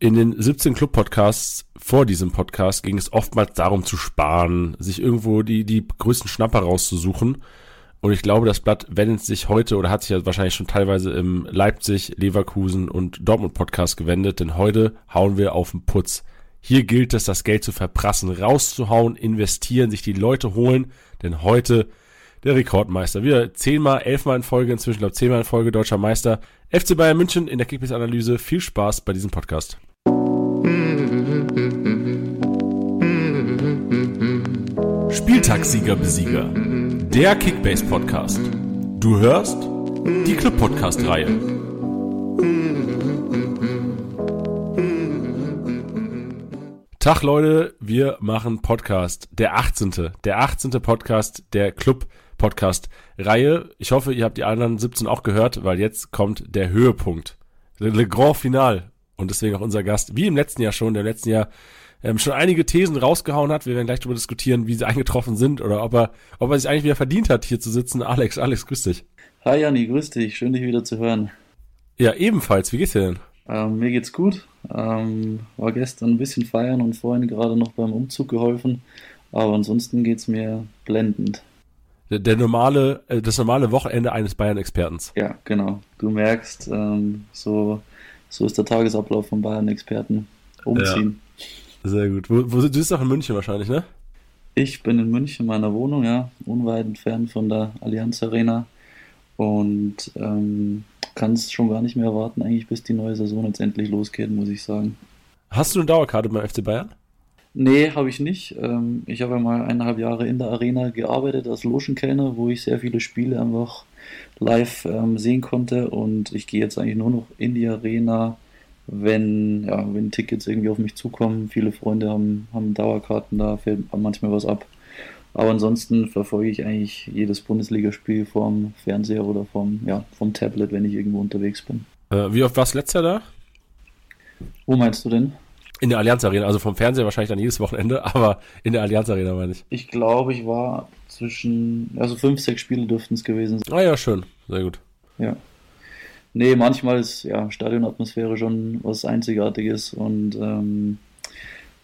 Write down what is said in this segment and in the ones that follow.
In den 17 Club-Podcasts vor diesem Podcast ging es oftmals darum zu sparen, sich irgendwo die, die größten Schnapper rauszusuchen. Und ich glaube, das Blatt wendet sich heute oder hat sich ja wahrscheinlich schon teilweise im Leipzig, Leverkusen und Dortmund Podcast gewendet, denn heute hauen wir auf den Putz. Hier gilt es, das Geld zu verprassen, rauszuhauen, investieren, sich die Leute holen, denn heute der Rekordmeister. Wir zehnmal, elfmal in Folge, inzwischen glaube zehnmal in Folge deutscher Meister. FC Bayern München in der Kickbase-Analyse. Viel Spaß bei diesem Podcast. Spieltagssieger Besieger. Der Kickbase Podcast. Du hörst die Club Podcast Reihe. Tag Leute, wir machen Podcast. Der 18. Der 18. Podcast der Club Podcast Reihe. Ich hoffe, ihr habt die anderen 17 auch gehört, weil jetzt kommt der Höhepunkt. Le Grand Final und deswegen auch unser Gast, wie im letzten Jahr schon, der im letzten Jahr ähm, schon einige Thesen rausgehauen hat. Wir werden gleich darüber diskutieren, wie sie eingetroffen sind oder ob er, ob er sich eigentlich wieder verdient hat, hier zu sitzen. Alex, Alex, grüß dich. Hi Janni, grüß dich. Schön, dich wieder zu hören. Ja, ebenfalls. Wie geht's dir denn? Ähm, mir geht's gut. Ähm, war gestern ein bisschen feiern und vorhin gerade noch beim Umzug geholfen. Aber ansonsten geht's mir blendend. Der, der normale, äh, das normale Wochenende eines Bayern-Expertens. Ja, genau. Du merkst, ähm, so so ist der Tagesablauf von Bayern-Experten. Umziehen. Ja. Sehr gut. Wo, wo, du bist doch in München wahrscheinlich, ne? Ich bin in München in meiner Wohnung, ja, unweit entfernt von der Allianz Arena und ähm, kann es schon gar nicht mehr erwarten, eigentlich bis die neue Saison jetzt endlich losgeht, muss ich sagen. Hast du eine Dauerkarte beim FC Bayern? Nee, habe ich nicht. Ähm, ich habe ja mal eineinhalb Jahre in der Arena gearbeitet als Loschenkellner, wo ich sehr viele Spiele einfach live ähm, sehen konnte. Und ich gehe jetzt eigentlich nur noch in die Arena, wenn, ja, wenn Tickets irgendwie auf mich zukommen. Viele Freunde haben, haben Dauerkarten, da fällt manchmal was ab. Aber ansonsten verfolge ich eigentlich jedes Bundesligaspiel vom Fernseher oder vom, ja, vom Tablet, wenn ich irgendwo unterwegs bin. Äh, wie oft warst du letzter da? Wo meinst du denn? In der Allianz Arena, also vom Fernseher wahrscheinlich dann jedes Wochenende, aber in der Allianz Arena meine ich. Ich glaube, ich war zwischen, also fünf, sechs Spiele dürften es gewesen sein. Ah ja, schön, sehr gut. Ja. Nee, manchmal ist ja Stadionatmosphäre schon was Einzigartiges und ähm,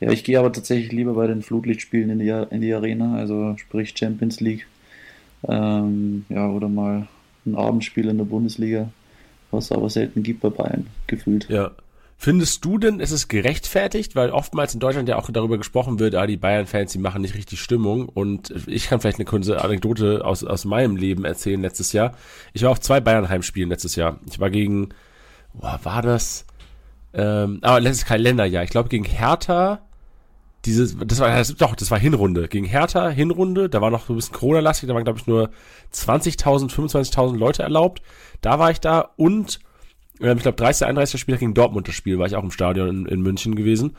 ja, ich gehe aber tatsächlich lieber bei den Flutlichtspielen in die, in die Arena, also sprich Champions League. Ähm, ja, oder mal ein Abendspiel in der Bundesliga, was es aber selten gibt bei Bayern, gefühlt. Ja, Findest du denn, ist es gerechtfertigt? Weil oftmals in Deutschland ja auch darüber gesprochen wird, ah, die Bayern-Fans, die machen nicht richtig Stimmung. Und ich kann vielleicht eine kurze Anekdote aus, aus meinem Leben erzählen letztes Jahr. Ich war auf zwei Bayern-Heimspielen letztes Jahr. Ich war gegen, boah, war das? Ähm, aber das ist kein Länderjahr. Ich glaube gegen Hertha, dieses, das war, doch, das war Hinrunde. Gegen Hertha, Hinrunde, da war noch so ein bisschen Corona-lastig, da waren, glaube ich, nur 20.000, 25.000 Leute erlaubt. Da war ich da und ich glaube, 30. 31. Spiel gegen Dortmund das Spiel, war ich auch im Stadion in, in München gewesen.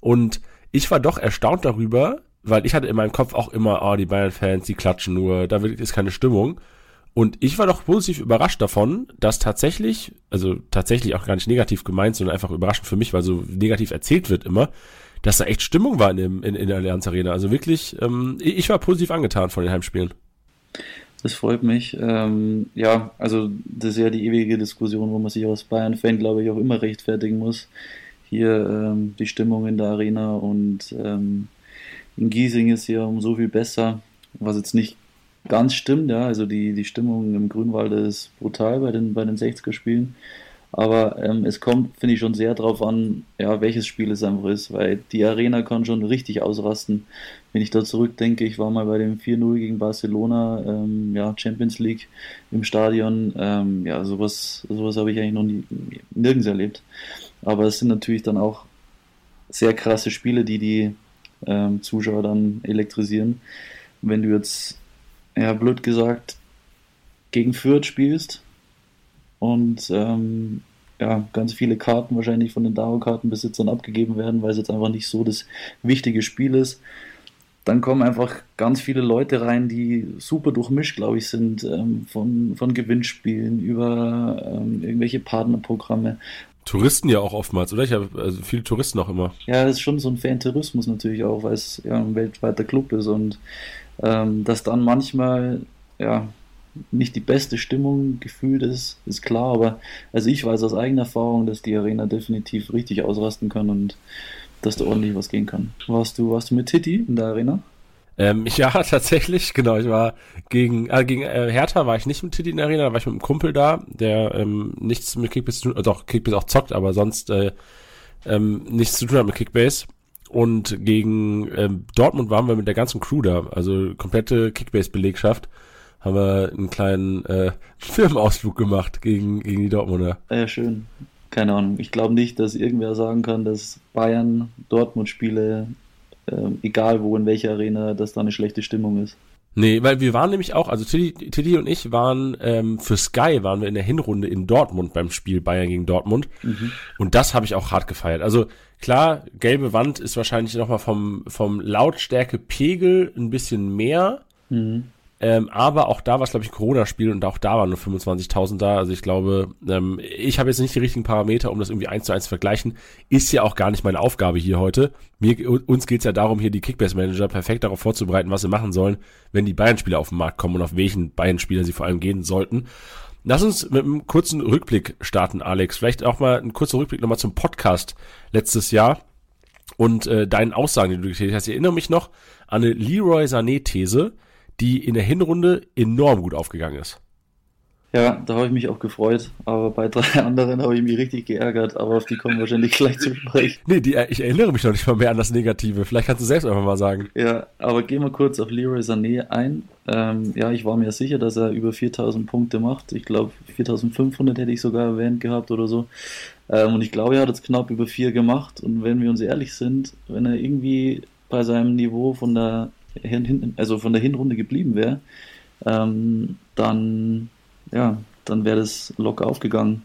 Und ich war doch erstaunt darüber, weil ich hatte in meinem Kopf auch immer, ah, oh, die Bayern-Fans, die klatschen nur, da ist keine Stimmung. Und ich war doch positiv überrascht davon, dass tatsächlich, also tatsächlich auch gar nicht negativ gemeint, sondern einfach überraschend für mich, weil so negativ erzählt wird immer, dass da echt Stimmung war in, dem, in, in der Allianz Arena. Also wirklich, ähm, ich war positiv angetan von den Heimspielen. Das freut mich. Ähm, ja, also das ist ja die ewige Diskussion, wo man sich als Bayern-Fan, glaube ich, auch immer rechtfertigen muss. Hier ähm, die Stimmung in der Arena und ähm, in Giesing ist ja um so viel besser, was jetzt nicht ganz stimmt, ja. Also die, die Stimmung im Grünwald ist brutal bei den, bei den 60er-Spielen. Aber ähm, es kommt, finde ich, schon sehr darauf an, ja, welches Spiel es einfach ist, weil die Arena kann schon richtig ausrasten. Wenn ich da zurückdenke, ich war mal bei dem 4-0 gegen Barcelona, ähm, ja, Champions League im Stadion, ähm, ja, sowas, sowas habe ich eigentlich noch nie, nirgends erlebt. Aber es sind natürlich dann auch sehr krasse Spiele, die die ähm, Zuschauer dann elektrisieren. Wenn du jetzt, ja, blöd gesagt, gegen Fürth spielst, und ähm, ja, ganz viele Karten wahrscheinlich von den Dauerkartenbesitzern abgegeben werden, weil es jetzt einfach nicht so das wichtige Spiel ist. Dann kommen einfach ganz viele Leute rein, die super durchmischt, glaube ich, sind, ähm, von, von Gewinnspielen über ähm, irgendwelche Partnerprogramme. Touristen ja auch oftmals, oder? Ich habe also viele Touristen auch immer. Ja, das ist schon so ein Fan-Tourismus natürlich auch, weil es ja ein weltweiter Club ist und ähm, dass dann manchmal ja nicht die beste Stimmung gefühlt ist, ist klar, aber also ich weiß aus eigener Erfahrung, dass die Arena definitiv richtig ausrasten kann und dass da ordentlich was gehen kann. Warst du, warst du mit Titi in der Arena? Ähm, ja, tatsächlich, genau. Ich war gegen, äh, gegen äh, Hertha war ich nicht mit Titi in der Arena, da war ich mit einem Kumpel da, der ähm, nichts mit Kickbase zu tun, äh, doch, Kickbase auch zockt, aber sonst äh, ähm, nichts zu tun hat mit Kickbase. Und gegen ähm, Dortmund waren wir mit der ganzen Crew da, also komplette Kickbase-Belegschaft, haben wir einen kleinen äh, Firmenausflug gemacht gegen, gegen die Dortmunder. Ja, schön. Keine Ahnung. Ich glaube nicht, dass irgendwer sagen kann, dass Bayern Dortmund-Spiele, äh, egal wo, in welcher Arena, dass da eine schlechte Stimmung ist. Nee, weil wir waren nämlich auch, also Tilly, Tilly und ich waren ähm, für Sky waren wir in der Hinrunde in Dortmund beim Spiel Bayern gegen Dortmund. Mhm. Und das habe ich auch hart gefeiert. Also klar, gelbe Wand ist wahrscheinlich nochmal vom, vom Lautstärke-Pegel ein bisschen mehr. Mhm. Ähm, aber auch da war es, glaube ich, ein Corona-Spiel und auch da waren nur 25.000 da. Also ich glaube, ähm, ich habe jetzt nicht die richtigen Parameter, um das irgendwie eins zu eins zu vergleichen. Ist ja auch gar nicht meine Aufgabe hier heute. Mir, uns geht's ja darum, hier die Kickbase-Manager perfekt darauf vorzubereiten, was sie machen sollen, wenn die Bayern-Spieler auf den Markt kommen und auf welchen Bayern-Spieler sie vor allem gehen sollten. Lass uns mit einem kurzen Rückblick starten, Alex. Vielleicht auch mal ein kurzer Rückblick nochmal zum Podcast letztes Jahr und äh, deinen Aussagen, die du getätigt hast. Ich erinnere mich noch an eine Leroy Sané-These, die in der Hinrunde enorm gut aufgegangen ist. Ja, da habe ich mich auch gefreut, aber bei drei anderen habe ich mich richtig geärgert, aber auf die kommen wahrscheinlich gleich zu sprechen. Nee, die, ich erinnere mich noch nicht mal mehr an das Negative. Vielleicht kannst du selbst einfach mal sagen. Ja, aber gehen wir kurz auf Leroy Sané ein. Ähm, ja, ich war mir sicher, dass er über 4000 Punkte macht. Ich glaube, 4500 hätte ich sogar erwähnt gehabt oder so. Ähm, und ich glaube, er hat jetzt knapp über vier gemacht. Und wenn wir uns ehrlich sind, wenn er irgendwie bei seinem Niveau von der also von der Hinrunde geblieben wäre, ähm, dann, ja, dann wäre das locker aufgegangen.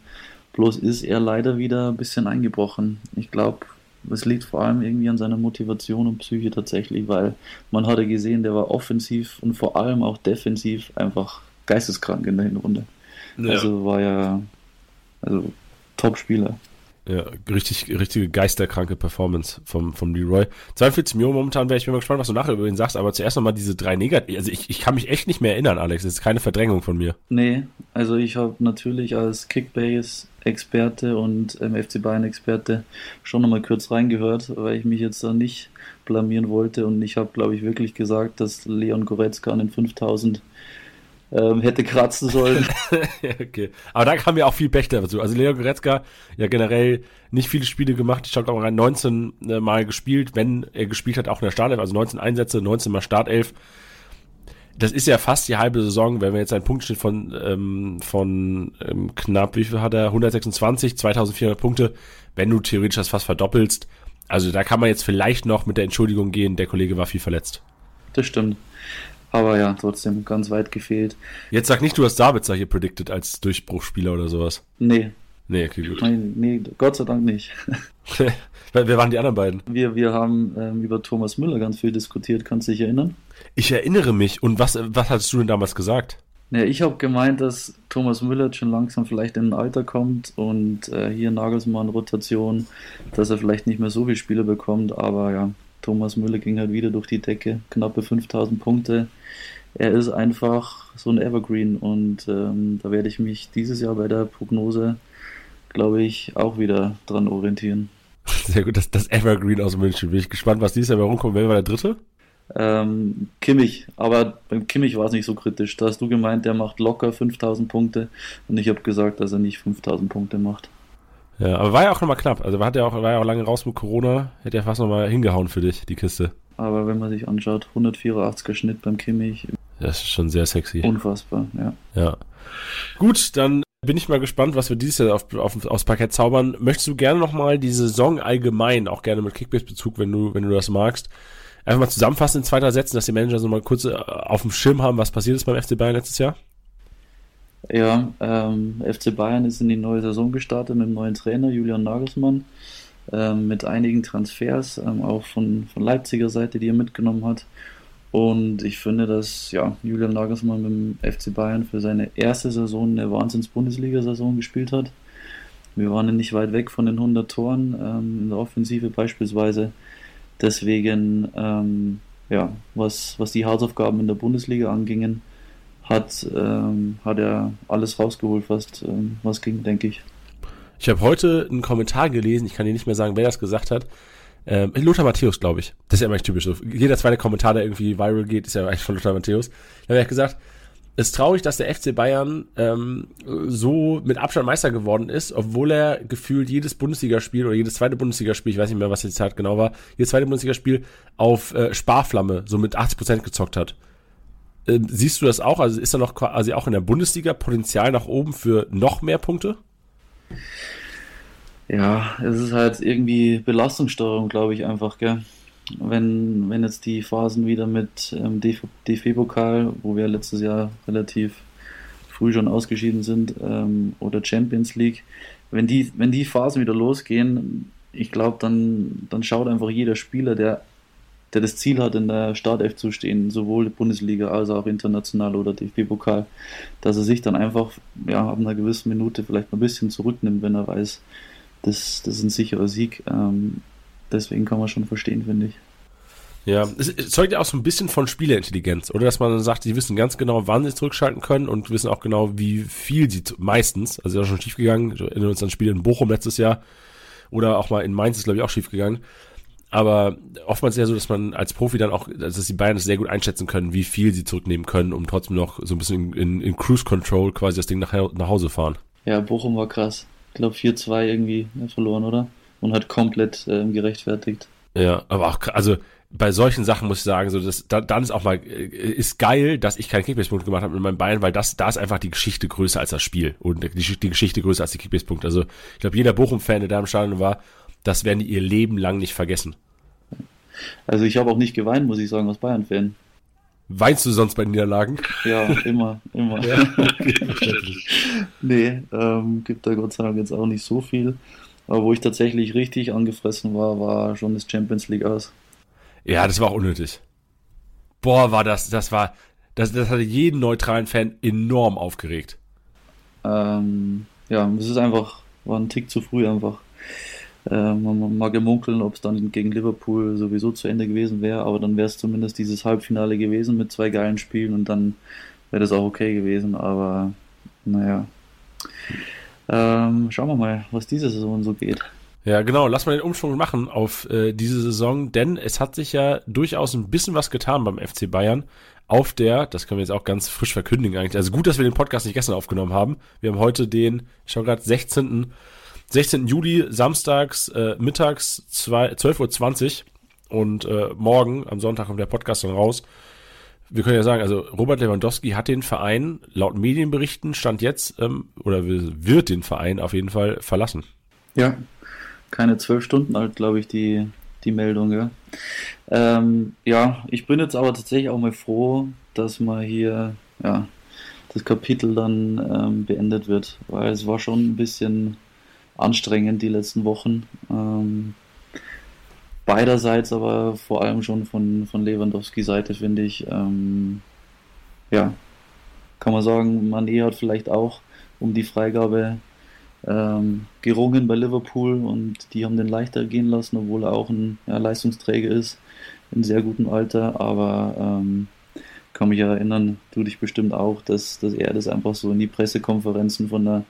Bloß ist er leider wieder ein bisschen eingebrochen. Ich glaube, es liegt vor allem irgendwie an seiner Motivation und Psyche tatsächlich, weil man hatte gesehen, der war offensiv und vor allem auch defensiv einfach geisteskrank in der Hinrunde. Ja. Also war ja also Top-Spieler. Ja, richtig, richtige geisterkranke Performance vom, vom Leroy. 42 Millionen momentan wäre ich bin mal gespannt, was du nachher über ihn sagst, aber zuerst nochmal diese drei Negativ. Also ich, ich kann mich echt nicht mehr erinnern, Alex. Das ist keine Verdrängung von mir. Nee, also ich habe natürlich als Kickbase-Experte und ähm, FC Bayern-Experte schon nochmal kurz reingehört, weil ich mich jetzt da nicht blamieren wollte und ich habe, glaube ich, wirklich gesagt, dass Leon Goretzka an den 5000 ähm, hätte kratzen sollen. okay. Aber da kam ja auch viel Pech dazu. Also Leo Goretzka ja generell nicht viele Spiele gemacht. Ich habe auch rein 19 äh, Mal gespielt, wenn er gespielt hat, auch in der Startelf, also 19 Einsätze, 19 Mal Startelf. Das ist ja fast die halbe Saison, wenn wir jetzt einen Punktschnitt von, ähm, von ähm, knapp, wie viel hat er? 126, 2400 Punkte, wenn du theoretisch das fast verdoppelst. Also da kann man jetzt vielleicht noch mit der Entschuldigung gehen, der Kollege war viel verletzt. Das stimmt. Aber ja, trotzdem ganz weit gefehlt. Jetzt sag nicht, du hast Sabitzer hier predicted als Durchbruchspieler oder sowas. Nee. Nee, okay, gut. Nee, nee Gott sei Dank nicht. Wer waren die anderen beiden? Wir, wir haben ähm, über Thomas Müller ganz viel diskutiert, kannst du dich erinnern? Ich erinnere mich. Und was, was hattest du denn damals gesagt? Ja, ich habe gemeint, dass Thomas Müller schon langsam vielleicht in ein Alter kommt und äh, hier Nagelsmann Rotation, dass er vielleicht nicht mehr so viele Spiele bekommt, aber ja, Thomas Müller ging halt wieder durch die Decke, knappe 5000 Punkte er ist einfach so ein Evergreen und ähm, da werde ich mich dieses Jahr bei der Prognose, glaube ich, auch wieder dran orientieren. Sehr gut, das, das Evergreen aus München. Bin ich gespannt, was dieses Jahr bei rumkommt. Wer war der Dritte? Ähm, Kimmich, aber beim Kimmich war es nicht so kritisch. Da hast du gemeint, der macht locker 5000 Punkte und ich habe gesagt, dass er nicht 5000 Punkte macht. Ja, aber war ja auch nochmal knapp. Also war, hat ja auch, war ja auch lange raus mit Corona. Hätte ja fast nochmal hingehauen für dich, die Kiste. Aber wenn man sich anschaut, 184er Schnitt beim Kimmich. Das ist schon sehr sexy. Unfassbar, ja. Ja. Gut, dann bin ich mal gespannt, was wir dieses Jahr auf, auf, aufs Parkett zaubern. Möchtest du gerne nochmal die Saison allgemein, auch gerne mit Kickbase-Bezug, wenn du, wenn du das magst, einfach mal zusammenfassen in zweiter Sätzen, dass die Manager so mal kurz äh, auf dem Schirm haben, was passiert ist beim FC Bayern letztes Jahr? Ja, ähm, FC Bayern ist in die neue Saison gestartet mit dem neuen Trainer Julian Nagelsmann, ähm, mit einigen Transfers, ähm, auch von, von Leipziger Seite, die er mitgenommen hat. Und ich finde, dass ja, Julian Nagelsmann mit dem FC Bayern für seine erste Saison eine Wahnsinns-Bundesliga-Saison gespielt hat. Wir waren nicht weit weg von den 100 Toren ähm, in der Offensive beispielsweise. Deswegen, ähm, ja, was, was die Hausaufgaben in der Bundesliga angingen, hat, ähm, hat er alles rausgeholt, fast ähm, was ging, denke ich. Ich habe heute einen Kommentar gelesen, ich kann dir nicht mehr sagen, wer das gesagt hat. Ähm, Lothar Matthäus, glaube ich. Das ist ja immer typisch so. Jeder zweite Kommentar, der irgendwie viral geht, ist ja eigentlich von Lothar Matthäus. Da habe ich gesagt, es ist traurig, dass der FC Bayern ähm, so mit Abstand Meister geworden ist, obwohl er gefühlt jedes Bundesligaspiel oder jedes zweite Bundesligaspiel, ich weiß nicht mehr, was die Zeit genau war, jedes zweite Bundesligaspiel auf äh, Sparflamme so mit 80 Prozent gezockt hat. Äh, siehst du das auch? Also ist da noch quasi auch in der Bundesliga Potenzial nach oben für noch mehr Punkte? Ja, es ist halt irgendwie Belastungssteuerung, glaube ich, einfach, gell? Wenn, wenn jetzt die Phasen wieder mit ähm, DFB-Pokal, wo wir letztes Jahr relativ früh schon ausgeschieden sind, ähm, oder Champions League, wenn die, wenn die Phasen wieder losgehen, ich glaube, dann, dann schaut einfach jeder Spieler, der der das Ziel hat, in der Startelf zu stehen, sowohl Bundesliga als auch international oder DFB-Pokal, dass er sich dann einfach ja, ab einer gewissen Minute vielleicht ein bisschen zurücknimmt, wenn er weiß, das, das ist ein sicherer Sieg. Ähm, deswegen kann man schon verstehen, finde ich. Ja, es zeugt ja auch so ein bisschen von Spielerintelligenz, oder? Dass man dann sagt, die wissen ganz genau, wann sie zurückschalten können und wissen auch genau, wie viel sie meistens, also ist auch schon schief gegangen, erinnern uns an Spiele in Bochum letztes Jahr oder auch mal in Mainz ist, glaube ich, auch schief gegangen. Aber oftmals ist ja so, dass man als Profi dann auch, also dass die Bayern das sehr gut einschätzen können, wie viel sie zurücknehmen können, um trotzdem noch so ein bisschen in, in, Cruise Control quasi das Ding nach, nach Hause fahren. Ja, Bochum war krass. Ich glaube 4-2 irgendwie verloren, oder? Und hat komplett ähm, gerechtfertigt. Ja, aber auch, also bei solchen Sachen muss ich sagen, so das, da, dann ist auch mal, äh, ist geil, dass ich keine Kickbase-Punkte gemacht habe mit meinen Bayern, weil das, da ist einfach die Geschichte größer als das Spiel und die, die Geschichte größer als die Kickbase-Punkte. Also ich glaube, jeder Bochum-Fan, der da im Stadion war, das werden die ihr Leben lang nicht vergessen. Also ich habe auch nicht geweint, muss ich sagen, als Bayern-Fan. Weinst du sonst bei Niederlagen? Ja, immer, immer. ja, nee, ähm, gibt da Gott sei Dank jetzt auch nicht so viel. Aber wo ich tatsächlich richtig angefressen war, war schon das Champions League aus. Ja, das war auch unnötig. Boah, war das, das war, das, das hatte jeden neutralen Fan enorm aufgeregt. Ähm, ja, es ist einfach, war ein Tick zu früh einfach. Man mag ja munkeln, ob es dann gegen Liverpool sowieso zu Ende gewesen wäre, aber dann wäre es zumindest dieses Halbfinale gewesen mit zwei geilen Spielen und dann wäre das auch okay gewesen. Aber naja, ähm, schauen wir mal, was diese Saison so geht. Ja, genau. Lass mal den Umschwung machen auf äh, diese Saison, denn es hat sich ja durchaus ein bisschen was getan beim FC Bayern auf der, das können wir jetzt auch ganz frisch verkündigen eigentlich. Also gut, dass wir den Podcast nicht gestern aufgenommen haben. Wir haben heute den, ich schaue gerade, 16. 16. Juli, samstags, äh, mittags 12.20 Uhr und äh, morgen, am Sonntag, kommt der Podcast dann raus. Wir können ja sagen, also Robert Lewandowski hat den Verein laut Medienberichten Stand jetzt ähm, oder wird den Verein auf jeden Fall verlassen. Ja, keine zwölf Stunden alt, glaube ich, die, die Meldung. Ja. Ähm, ja, ich bin jetzt aber tatsächlich auch mal froh, dass mal hier ja, das Kapitel dann ähm, beendet wird, weil es war schon ein bisschen anstrengend die letzten Wochen. Ähm, beiderseits, aber vor allem schon von, von Lewandowski Seite, finde ich. Ähm, ja, kann man sagen, Mané hat vielleicht auch um die Freigabe ähm, gerungen bei Liverpool und die haben den leichter gehen lassen, obwohl er auch ein ja, Leistungsträger ist, in sehr gutem Alter, aber ähm, kann mich erinnern, du dich bestimmt auch, dass, dass er das einfach so in die Pressekonferenzen von der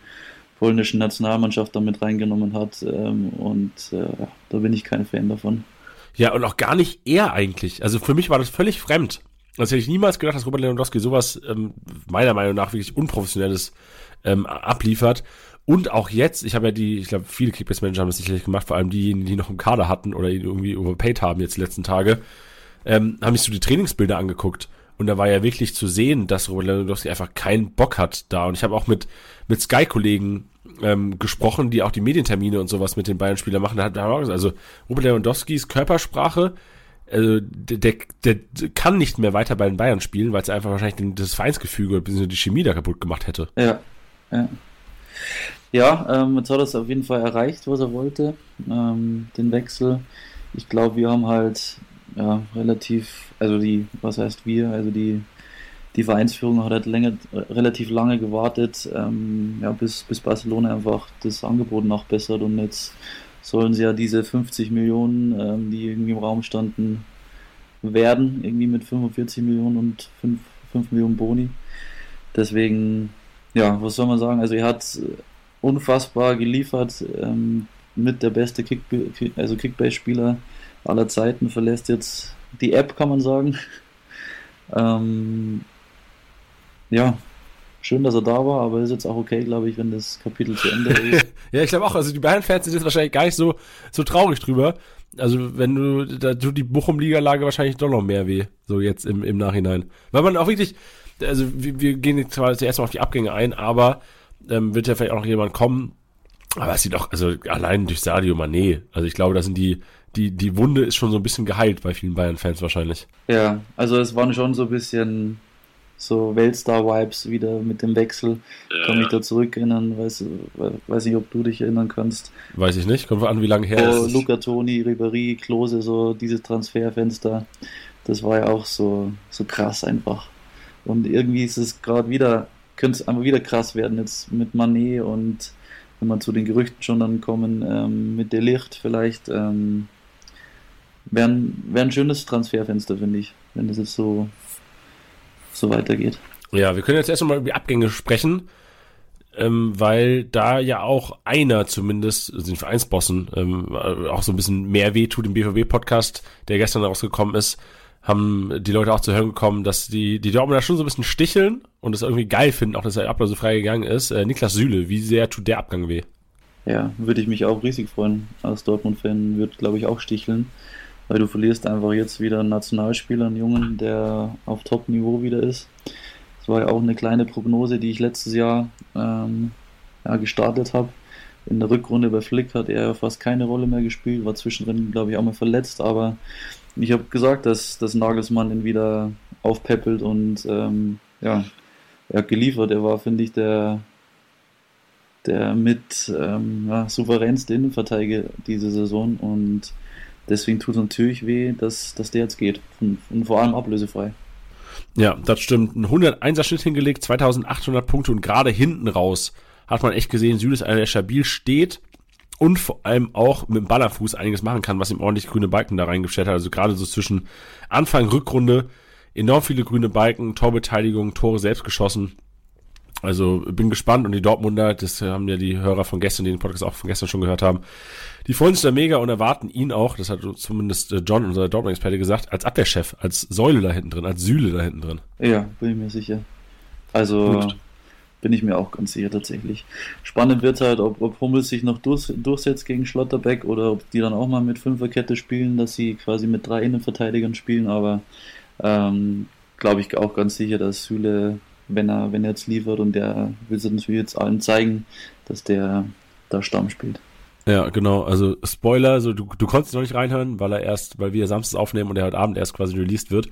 polnischen Nationalmannschaft damit reingenommen hat. Ähm, und äh, da bin ich kein Fan davon. Ja, und auch gar nicht er eigentlich. Also für mich war das völlig fremd. Also hätte ich niemals gedacht, dass Robert Lewandowski sowas ähm, meiner Meinung nach wirklich unprofessionelles ähm, abliefert. Und auch jetzt, ich habe ja die, ich glaube, viele Kickbase-Manager haben das sicherlich gemacht, vor allem diejenigen, die noch im Kader hatten oder ihn irgendwie overpaid haben jetzt die letzten Tage, ähm, haben sich so die Trainingsbilder angeguckt. Und da war ja wirklich zu sehen, dass Robert Lewandowski einfach keinen Bock hat da. Und ich habe auch mit, mit Sky-Kollegen ähm, gesprochen, die auch die Medientermine und sowas mit den Bayern-Spielern machen. Da hat auch gesagt, also Robert Lewandowskis Körpersprache, also der, der, der kann nicht mehr weiter bei den Bayern spielen, weil es einfach wahrscheinlich das Vereinsgefüge bzw. die Chemie da kaputt gemacht hätte. Ja, ja. Ja, ähm, jetzt hat er es auf jeden Fall erreicht, was er wollte, ähm, den Wechsel. Ich glaube, wir haben halt ja, relativ, also die, was heißt wir, also die, die Vereinsführung hat halt länger, relativ lange gewartet, ähm, ja, bis, bis Barcelona einfach das Angebot nachbessert und jetzt sollen sie ja diese 50 Millionen, ähm, die irgendwie im Raum standen, werden, irgendwie mit 45 Millionen und 5, 5 Millionen Boni. deswegen, ja, was soll man sagen? Also er hat unfassbar geliefert, ähm, mit der beste Kick, also Kickbase-Spieler aller Zeiten, verlässt jetzt die App, kann man sagen. ähm, ja, schön, dass er da war, aber ist jetzt auch okay, glaube ich, wenn das Kapitel zu Ende ist. ja, ich glaube auch, also die Bayern-Fans sind jetzt wahrscheinlich gar nicht so, so traurig drüber. Also wenn du, da tut die Bochum-Liga-Lage wahrscheinlich doch noch mehr weh, so jetzt im, im Nachhinein. Weil man auch wirklich, also wir, wir gehen zwar zuerst mal auf die Abgänge ein, aber ähm, wird ja vielleicht auch noch jemand kommen, aber es sieht auch, also allein durch Sadio Mané, also ich glaube, da sind die, die, die Wunde ist schon so ein bisschen geheilt bei vielen Bayern-Fans wahrscheinlich. Ja, also es waren schon so ein bisschen so Weltstar-Vibes wieder mit dem Wechsel. Ja. Kann mich da zurückerinnern, weiß, weiß nicht, ob du dich erinnern kannst. Weiß ich nicht, kommt an, wie lange her oh, ist Luca Toni, Ribéry, Klose, so dieses Transferfenster, das war ja auch so, so krass einfach. Und irgendwie ist es gerade wieder, könnte es einfach wieder krass werden jetzt mit Manet und wenn man zu den Gerüchten schon dann kommen, ähm, mit Delicht vielleicht, ähm, wäre ein, wär ein schönes Transferfenster, finde ich, wenn das jetzt so, so weitergeht. Ja, wir können jetzt erstmal über die Abgänge sprechen, ähm, weil da ja auch einer zumindest, also den Vereinsbossen, ähm, auch so ein bisschen mehr weh tut im BVB-Podcast, der gestern rausgekommen ist, haben die Leute auch zu hören gekommen, dass die, die Dortmunder schon so ein bisschen sticheln und es irgendwie geil finden, auch dass der Ablauf so frei gegangen ist. Äh, Niklas Süle, wie sehr tut der Abgang weh? Ja, würde ich mich auch riesig freuen. Als Dortmund-Fan würde, glaube ich, auch sticheln, weil du verlierst einfach jetzt wieder einen Nationalspieler, einen Jungen, der auf Top-Niveau wieder ist. Das war ja auch eine kleine Prognose, die ich letztes Jahr ähm, ja, gestartet habe. In der Rückrunde bei Flick hat er fast keine Rolle mehr gespielt, war zwischendrin, glaube ich, auch mal verletzt, aber ich habe gesagt, dass, dass Nagelsmann ihn wieder aufpeppelt und ähm, ja, er hat geliefert. Er war, finde ich, der, der mit ähm, ja, souveränste Innenverteidiger diese Saison und deswegen tut es natürlich weh, dass, dass der jetzt geht und, und vor allem ablösefrei. Ja, das stimmt. Ein 101er Schnitt hingelegt, 2800 Punkte und gerade hinten raus hat man echt gesehen, Süd ist einer, der stabil steht und vor allem auch mit dem Ballerfuß einiges machen kann, was ihm ordentlich grüne Balken da reingestellt hat. Also gerade so zwischen Anfang, Rückrunde enorm viele grüne Balken, Torbeteiligung, Tore selbst geschossen. Also bin gespannt und die Dortmunder, das haben ja die Hörer von gestern, die den Podcast auch von gestern schon gehört haben, die freuen sich da mega und erwarten ihn auch, das hat zumindest äh, John, unser Dortmund-Experte, gesagt, als Abwehrchef, als Säule da hinten drin, als Sühle da hinten drin. Ja, bin ich mir sicher. Also Gut bin ich mir auch ganz sicher tatsächlich. Spannend wird halt, ob, ob Hummels sich noch durch, durchsetzt gegen Schlotterbeck oder ob die dann auch mal mit Fünferkette spielen, dass sie quasi mit drei Innenverteidigern spielen, aber ähm, glaube ich auch ganz sicher, dass Süle, wenn er, wenn er jetzt liefert und der will es natürlich jetzt allen zeigen, dass der da Stamm spielt. Ja, genau. Also Spoiler, so du, du konntest noch nicht reinhören, weil er erst, weil wir Samstags aufnehmen und er heute Abend erst quasi released wird.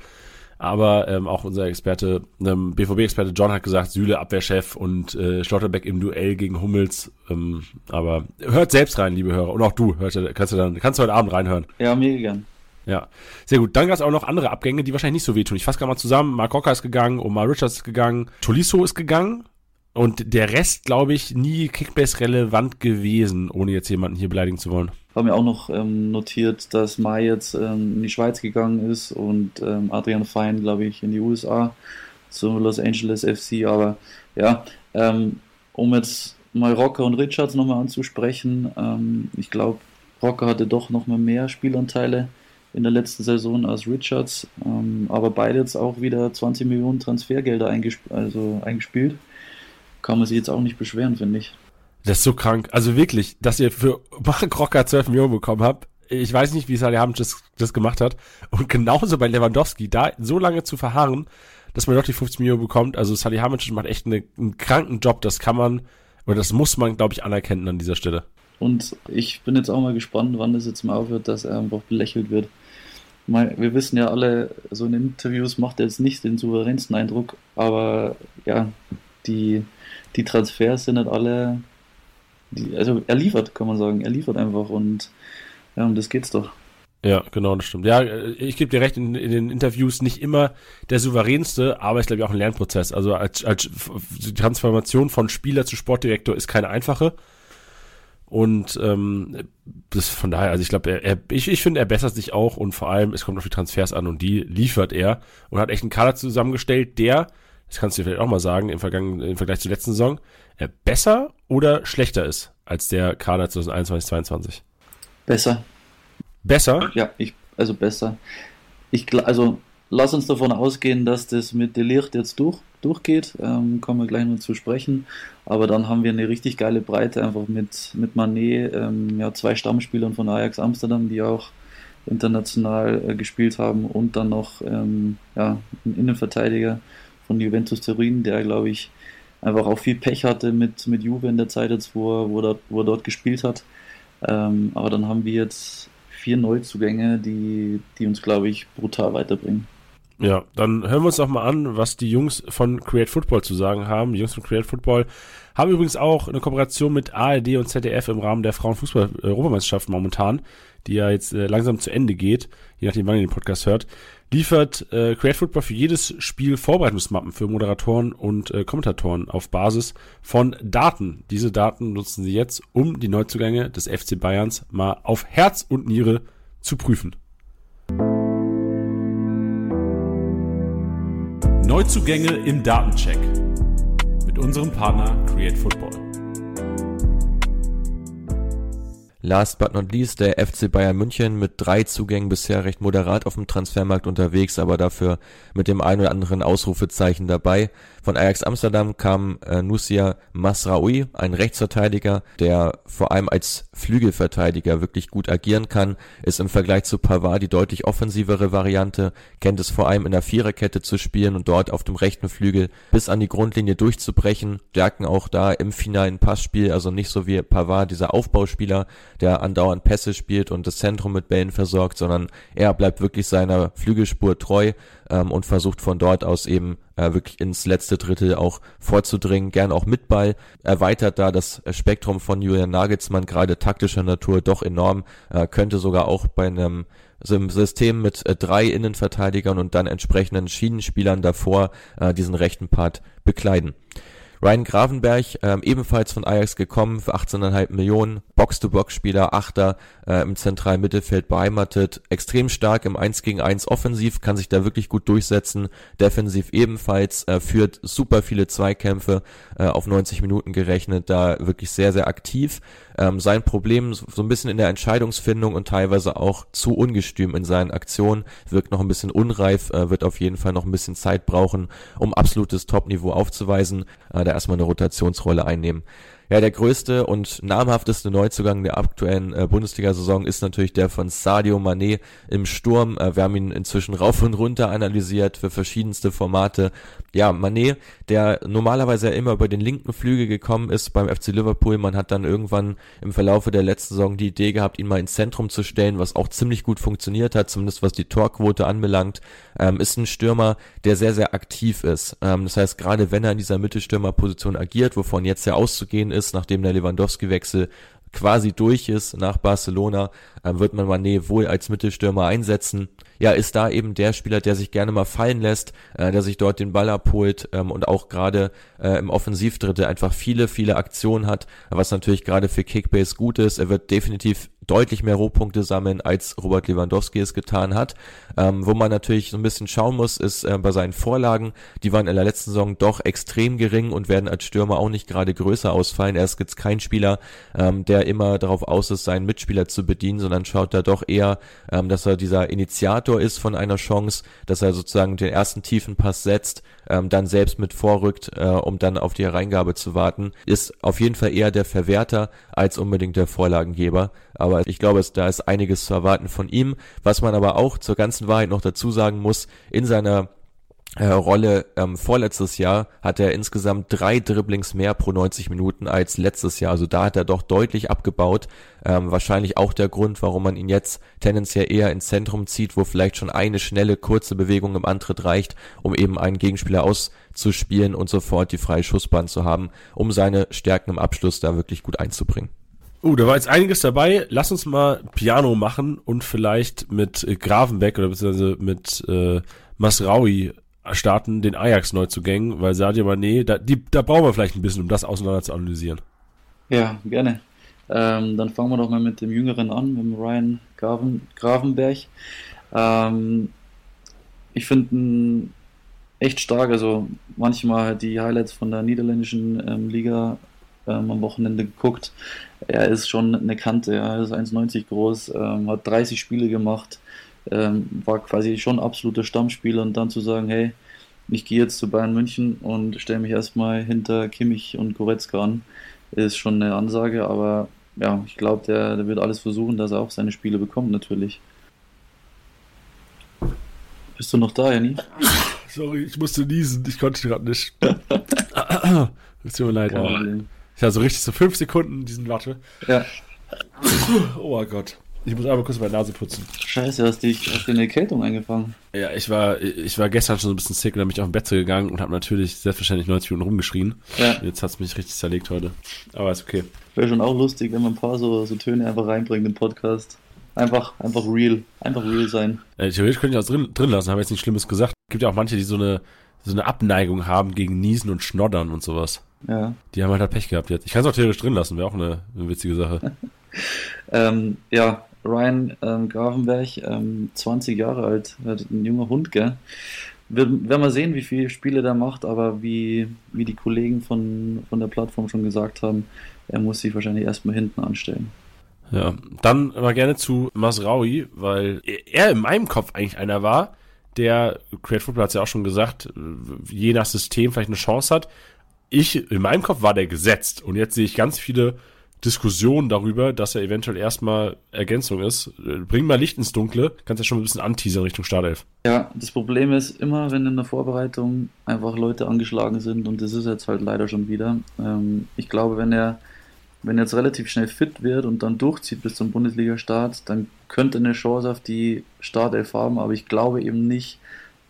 Aber ähm, auch unser Experte, ähm, BVB-Experte John hat gesagt, Süle Abwehrchef und äh, Schlotterbeck im Duell gegen Hummels. Ähm, aber hört selbst rein, liebe Hörer. Und auch du, hört, kannst du dann, kannst du heute Abend reinhören. Ja, mir gern. Ja, sehr gut. Dann gab es auch noch andere Abgänge, die wahrscheinlich nicht so wehtun. Ich fasse gerade mal zusammen. Mark Rocker ist gegangen, Omar Richards ist gegangen, Tolisso ist gegangen. Und der Rest, glaube ich, nie Kickbase relevant gewesen, ohne jetzt jemanden hier beleidigen zu wollen habe mir auch noch ähm, notiert, dass Mai jetzt ähm, in die Schweiz gegangen ist und ähm, Adrian Fein, glaube ich, in die USA zu Los Angeles FC. Aber ja, ähm, um jetzt mal Rocker und Richards nochmal anzusprechen, ähm, ich glaube, Rocker hatte doch nochmal mehr Spielanteile in der letzten Saison als Richards, ähm, aber beide jetzt auch wieder 20 Millionen Transfergelder eingesp also eingespielt. Kann man sich jetzt auch nicht beschweren, finde ich. Das ist so krank. Also wirklich, dass ihr für Mark Rocker 12 Millionen bekommen habt. Ich weiß nicht, wie Salihamidzic das, das gemacht hat. Und genauso bei Lewandowski, da so lange zu verharren, dass man doch die 50 Millionen bekommt. Also Salihamidzic macht echt eine, einen kranken Job. Das kann man, oder das muss man, glaube ich, anerkennen an dieser Stelle. Und ich bin jetzt auch mal gespannt, wann das jetzt mal aufhört, dass er einfach belächelt wird. Wir wissen ja alle, so in Interviews macht er jetzt nicht den souveränsten Eindruck, aber ja, die, die Transfers sind halt alle die, also er liefert, kann man sagen. Er liefert einfach und ja, um das geht's doch. Ja, genau, das stimmt. Ja, ich gebe dir recht, in, in, den Interviews nicht immer der souveränste, aber ist, glaube ich, auch ein Lernprozess. Also als, als die Transformation von Spieler zu Sportdirektor ist keine einfache. Und ähm, das von daher, also ich glaube, er, er, ich, ich finde, er bessert sich auch und vor allem, es kommt auf die Transfers an und die liefert er und hat echt einen Kader zusammengestellt, der das kannst du dir vielleicht auch mal sagen, im, Vergangen, im Vergleich zur letzten Saison, äh, besser oder schlechter ist als der Kader 2021, 2022? Besser. Besser? Ja, ich, also besser. Ich, also lass uns davon ausgehen, dass das mit Delicht jetzt durch, durchgeht. Ähm, kommen wir gleich noch zu sprechen. Aber dann haben wir eine richtig geile Breite einfach mit, mit Manet, ähm, ja, zwei Stammspielern von Ajax Amsterdam, die auch international äh, gespielt haben und dann noch ähm, ja, einen Innenverteidiger von Juventus Turin, der glaube ich einfach auch viel Pech hatte mit, mit Juve in der Zeit jetzt, wo er, wo er, dort, wo er dort gespielt hat. Ähm, aber dann haben wir jetzt vier Neuzugänge, die, die uns, glaube ich, brutal weiterbringen. Ja, dann hören wir uns doch mal an, was die Jungs von Create Football zu sagen haben. Die Jungs von Create Football haben übrigens auch eine Kooperation mit ARD und ZDF im Rahmen der Frauenfußball-Europameisterschaft momentan, die ja jetzt äh, langsam zu Ende geht, je nachdem, wann ihr den Podcast hört. Liefert äh, Create Football für jedes Spiel Vorbereitungsmappen für Moderatoren und äh, Kommentatoren auf Basis von Daten. Diese Daten nutzen sie jetzt, um die Neuzugänge des FC Bayerns mal auf Herz und Niere zu prüfen. Neuzugänge im Datencheck mit unserem Partner Create Football. Last but not least der FC Bayern München mit drei Zugängen bisher recht moderat auf dem Transfermarkt unterwegs, aber dafür mit dem ein oder anderen Ausrufezeichen dabei. Von Ajax Amsterdam kam äh, Nusia Masraoui, ein Rechtsverteidiger, der vor allem als Flügelverteidiger wirklich gut agieren kann, ist im Vergleich zu Pavard die deutlich offensivere Variante, kennt es vor allem in der Viererkette zu spielen und dort auf dem rechten Flügel bis an die Grundlinie durchzubrechen, stärken auch da im finalen Passspiel, also nicht so wie Pavard, dieser Aufbauspieler, der andauernd Pässe spielt und das Zentrum mit Bällen versorgt, sondern er bleibt wirklich seiner Flügelspur treu ähm, und versucht von dort aus eben äh, wirklich ins letzte Drittel auch vorzudringen, gern auch mit Ball, erweitert da das Spektrum von Julian Nagelsmann, gerade taktischer Natur, doch enorm, äh, könnte sogar auch bei einem so im System mit äh, drei Innenverteidigern und dann entsprechenden Schienenspielern davor äh, diesen rechten Part bekleiden. Ryan Gravenberg, ähm, ebenfalls von Ajax gekommen für 18,5 Millionen, Box-to-Box-Spieler, Achter äh, im zentralen Mittelfeld beheimatet, extrem stark im 1 gegen 1 offensiv, kann sich da wirklich gut durchsetzen, defensiv ebenfalls, äh, führt super viele Zweikämpfe äh, auf 90 Minuten gerechnet, da wirklich sehr, sehr aktiv. Ähm, sein Problem so ein bisschen in der Entscheidungsfindung und teilweise auch zu ungestüm in seinen Aktionen, wirkt noch ein bisschen unreif, äh, wird auf jeden Fall noch ein bisschen Zeit brauchen, um absolutes Top-Niveau aufzuweisen, äh, da erstmal eine Rotationsrolle einnehmen. Ja, der größte und namhafteste Neuzugang der aktuellen äh, Bundesliga-Saison ist natürlich der von Sadio Mané im Sturm. Äh, wir haben ihn inzwischen rauf und runter analysiert für verschiedenste Formate. Ja, Mané, der normalerweise ja immer über den linken Flügel gekommen ist beim FC Liverpool. Man hat dann irgendwann im Verlaufe der letzten Saison die Idee gehabt, ihn mal ins Zentrum zu stellen, was auch ziemlich gut funktioniert hat, zumindest was die Torquote anbelangt. Ähm, ist ein Stürmer, der sehr, sehr aktiv ist. Ähm, das heißt, gerade wenn er in dieser Mittelstürmerposition agiert, wovon jetzt ja auszugehen ist, ist, nachdem der Lewandowski-Wechsel quasi durch ist nach Barcelona, äh, wird man Mané wohl als Mittelstürmer einsetzen. Ja, ist da eben der Spieler, der sich gerne mal fallen lässt, äh, der sich dort den Ball abholt ähm, und auch gerade äh, im Offensivdrittel einfach viele, viele Aktionen hat, was natürlich gerade für Kickbase gut ist. Er wird definitiv deutlich mehr Rohpunkte sammeln, als Robert Lewandowski es getan hat. Ähm, wo man natürlich so ein bisschen schauen muss, ist äh, bei seinen Vorlagen, die waren in der letzten Saison doch extrem gering und werden als Stürmer auch nicht gerade größer ausfallen. Er ist jetzt kein Spieler, ähm, der immer darauf aus ist, seinen Mitspieler zu bedienen, sondern schaut da doch eher, ähm, dass er dieser Initiator ist von einer Chance, dass er sozusagen den ersten tiefen Pass setzt, ähm, dann selbst mit vorrückt, äh, um dann auf die Hereingabe zu warten, ist auf jeden Fall eher der Verwerter als unbedingt der Vorlagengeber. Aber ich glaube, es, da ist einiges zu erwarten von ihm. Was man aber auch zur ganzen Wahrheit noch dazu sagen muss, in seiner äh, Rolle ähm, vorletztes Jahr hat er insgesamt drei Dribblings mehr pro 90 Minuten als letztes Jahr. Also da hat er doch deutlich abgebaut. Ähm, wahrscheinlich auch der Grund, warum man ihn jetzt tendenziell eher ins Zentrum zieht, wo vielleicht schon eine schnelle, kurze Bewegung im Antritt reicht, um eben einen Gegenspieler auszuspielen und sofort die freie Schussbahn zu haben, um seine Stärken im Abschluss da wirklich gut einzubringen. Uh, da war jetzt einiges dabei. Lass uns mal Piano machen und vielleicht mit Gravenbeck oder beziehungsweise mit äh, Masraui starten, den Ajax-Neuzugängen, weil Sadio Mané, da, die, da brauchen wir vielleicht ein bisschen, um das auseinander zu analysieren. Ja, gerne. Ähm, dann fangen wir doch mal mit dem Jüngeren an, mit dem Ryan Graven, Gravenberg. Ähm, ich finde echt stark. Also manchmal die Highlights von der niederländischen ähm, Liga ähm, am Wochenende geguckt. Er ist schon eine Kante, er ist 1,90 groß, ähm, hat 30 Spiele gemacht, ähm, war quasi schon absoluter Stammspieler und dann zu sagen, hey, ich gehe jetzt zu Bayern München und stelle mich erstmal hinter Kimmich und Goretzka an, ist schon eine Ansage, aber ja, ich glaube, der, der wird alles versuchen, dass er auch seine Spiele bekommt, natürlich. Bist du noch da, Janni? Sorry, ich musste niesen, ich konnte gerade nicht. Es tut mir leid. Problem. Ich hatte so richtig so fünf Sekunden diesen Latte. Ja, Oh Gott. Ich muss einmal kurz meine Nase putzen. scheiße, hast dich hast dir eine Erkältung eingefangen. Ja, ich war, ich war gestern schon so ein bisschen sick und dann bin ich auf dem Bett gegangen und habe natürlich selbstverständlich 90 Minuten rumgeschrien. Ja, Jetzt hat's mich richtig zerlegt heute. Aber ist okay. wäre schon auch lustig, wenn man ein paar so, so Töne einfach reinbringt im Podcast. Einfach, einfach real. Einfach real sein. Äh, theoretisch könnte ich auch drin, drin lassen, habe jetzt nichts Schlimmes gesagt. Gibt ja auch manche, die so eine, so eine Abneigung haben gegen Niesen und Schnoddern und sowas. Ja. Die haben halt, halt Pech gehabt jetzt. Ich kann es auch theoretisch drin lassen, wäre auch eine, eine witzige Sache. Ähm, ja, Ryan ähm, Gravenberg, ähm, 20 Jahre alt, ein junger Hund, gell? Wir, werden wir sehen, wie viele Spiele der macht, aber wie, wie die Kollegen von, von der Plattform schon gesagt haben, er muss sich wahrscheinlich erstmal hinten anstellen. Ja, dann mal gerne zu Masraui, weil er in meinem Kopf eigentlich einer war, der, Create Football hat es ja auch schon gesagt, je nach System vielleicht eine Chance hat. Ich, in meinem Kopf war der gesetzt und jetzt sehe ich ganz viele Diskussionen darüber, dass er eventuell erstmal Ergänzung ist. Bring mal Licht ins Dunkle, kannst ja schon ein bisschen anteasern Richtung Startelf. Ja, das Problem ist immer, wenn in der Vorbereitung einfach Leute angeschlagen sind und das ist jetzt halt leider schon wieder. Ähm, ich glaube, wenn er, wenn er jetzt relativ schnell fit wird und dann durchzieht bis zum Bundesliga-Start, dann könnte eine Chance auf die Startelf haben, aber ich glaube eben nicht,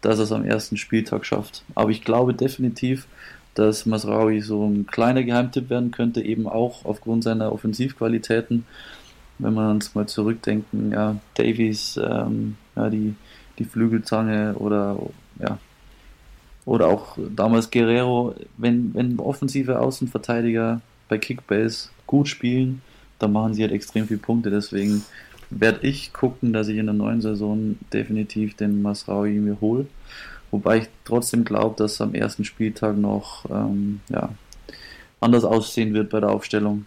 dass er es am ersten Spieltag schafft. Aber ich glaube definitiv, dass Masraoui so ein kleiner Geheimtipp werden könnte, eben auch aufgrund seiner Offensivqualitäten. Wenn wir uns mal zurückdenken, ja, Davies, ähm, ja, die, die Flügelzange oder ja, oder auch damals Guerrero, wenn, wenn offensive Außenverteidiger bei Kickbase gut spielen, dann machen sie halt extrem viele Punkte. Deswegen werde ich gucken, dass ich in der neuen Saison definitiv den Masraoui mir hole. Wobei ich trotzdem glaube, dass am ersten Spieltag noch ähm, ja, anders aussehen wird bei der Aufstellung.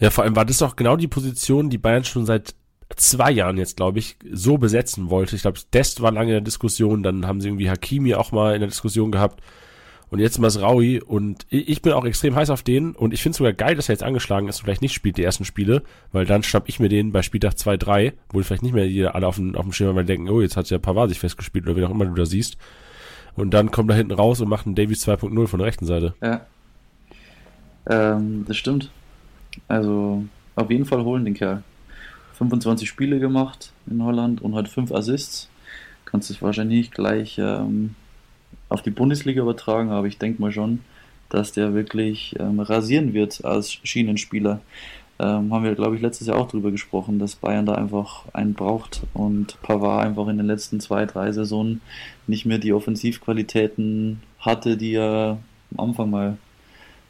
Ja, vor allem war das auch genau die Position, die Bayern schon seit zwei Jahren jetzt, glaube ich, so besetzen wollte. Ich glaube, Dest war lange in der Diskussion, dann haben sie irgendwie Hakimi auch mal in der Diskussion gehabt und jetzt Masraui und ich bin auch extrem heiß auf den und ich finde es sogar geil, dass er jetzt angeschlagen ist und vielleicht nicht spielt die ersten Spiele, weil dann schnapp ich mir den bei Spieltag 2, 3, wo vielleicht nicht mehr jeder alle auf dem, auf dem Schirm weil denken, oh, jetzt hat ja Pavard sich festgespielt oder wie auch immer du da siehst. Und dann kommt er hinten raus und macht einen Davies 2.0 von der rechten Seite. Ja. Ähm, das stimmt. Also auf jeden Fall holen den Kerl. 25 Spiele gemacht in Holland und hat 5 Assists. Kannst du wahrscheinlich gleich ähm, auf die Bundesliga übertragen, aber ich denke mal schon, dass der wirklich ähm, rasieren wird als Schienenspieler. Ähm, haben wir, glaube ich, letztes Jahr auch drüber gesprochen, dass Bayern da einfach einen braucht und Pavard einfach in den letzten zwei, drei Saisonen nicht mehr die Offensivqualitäten hatte, die er am Anfang mal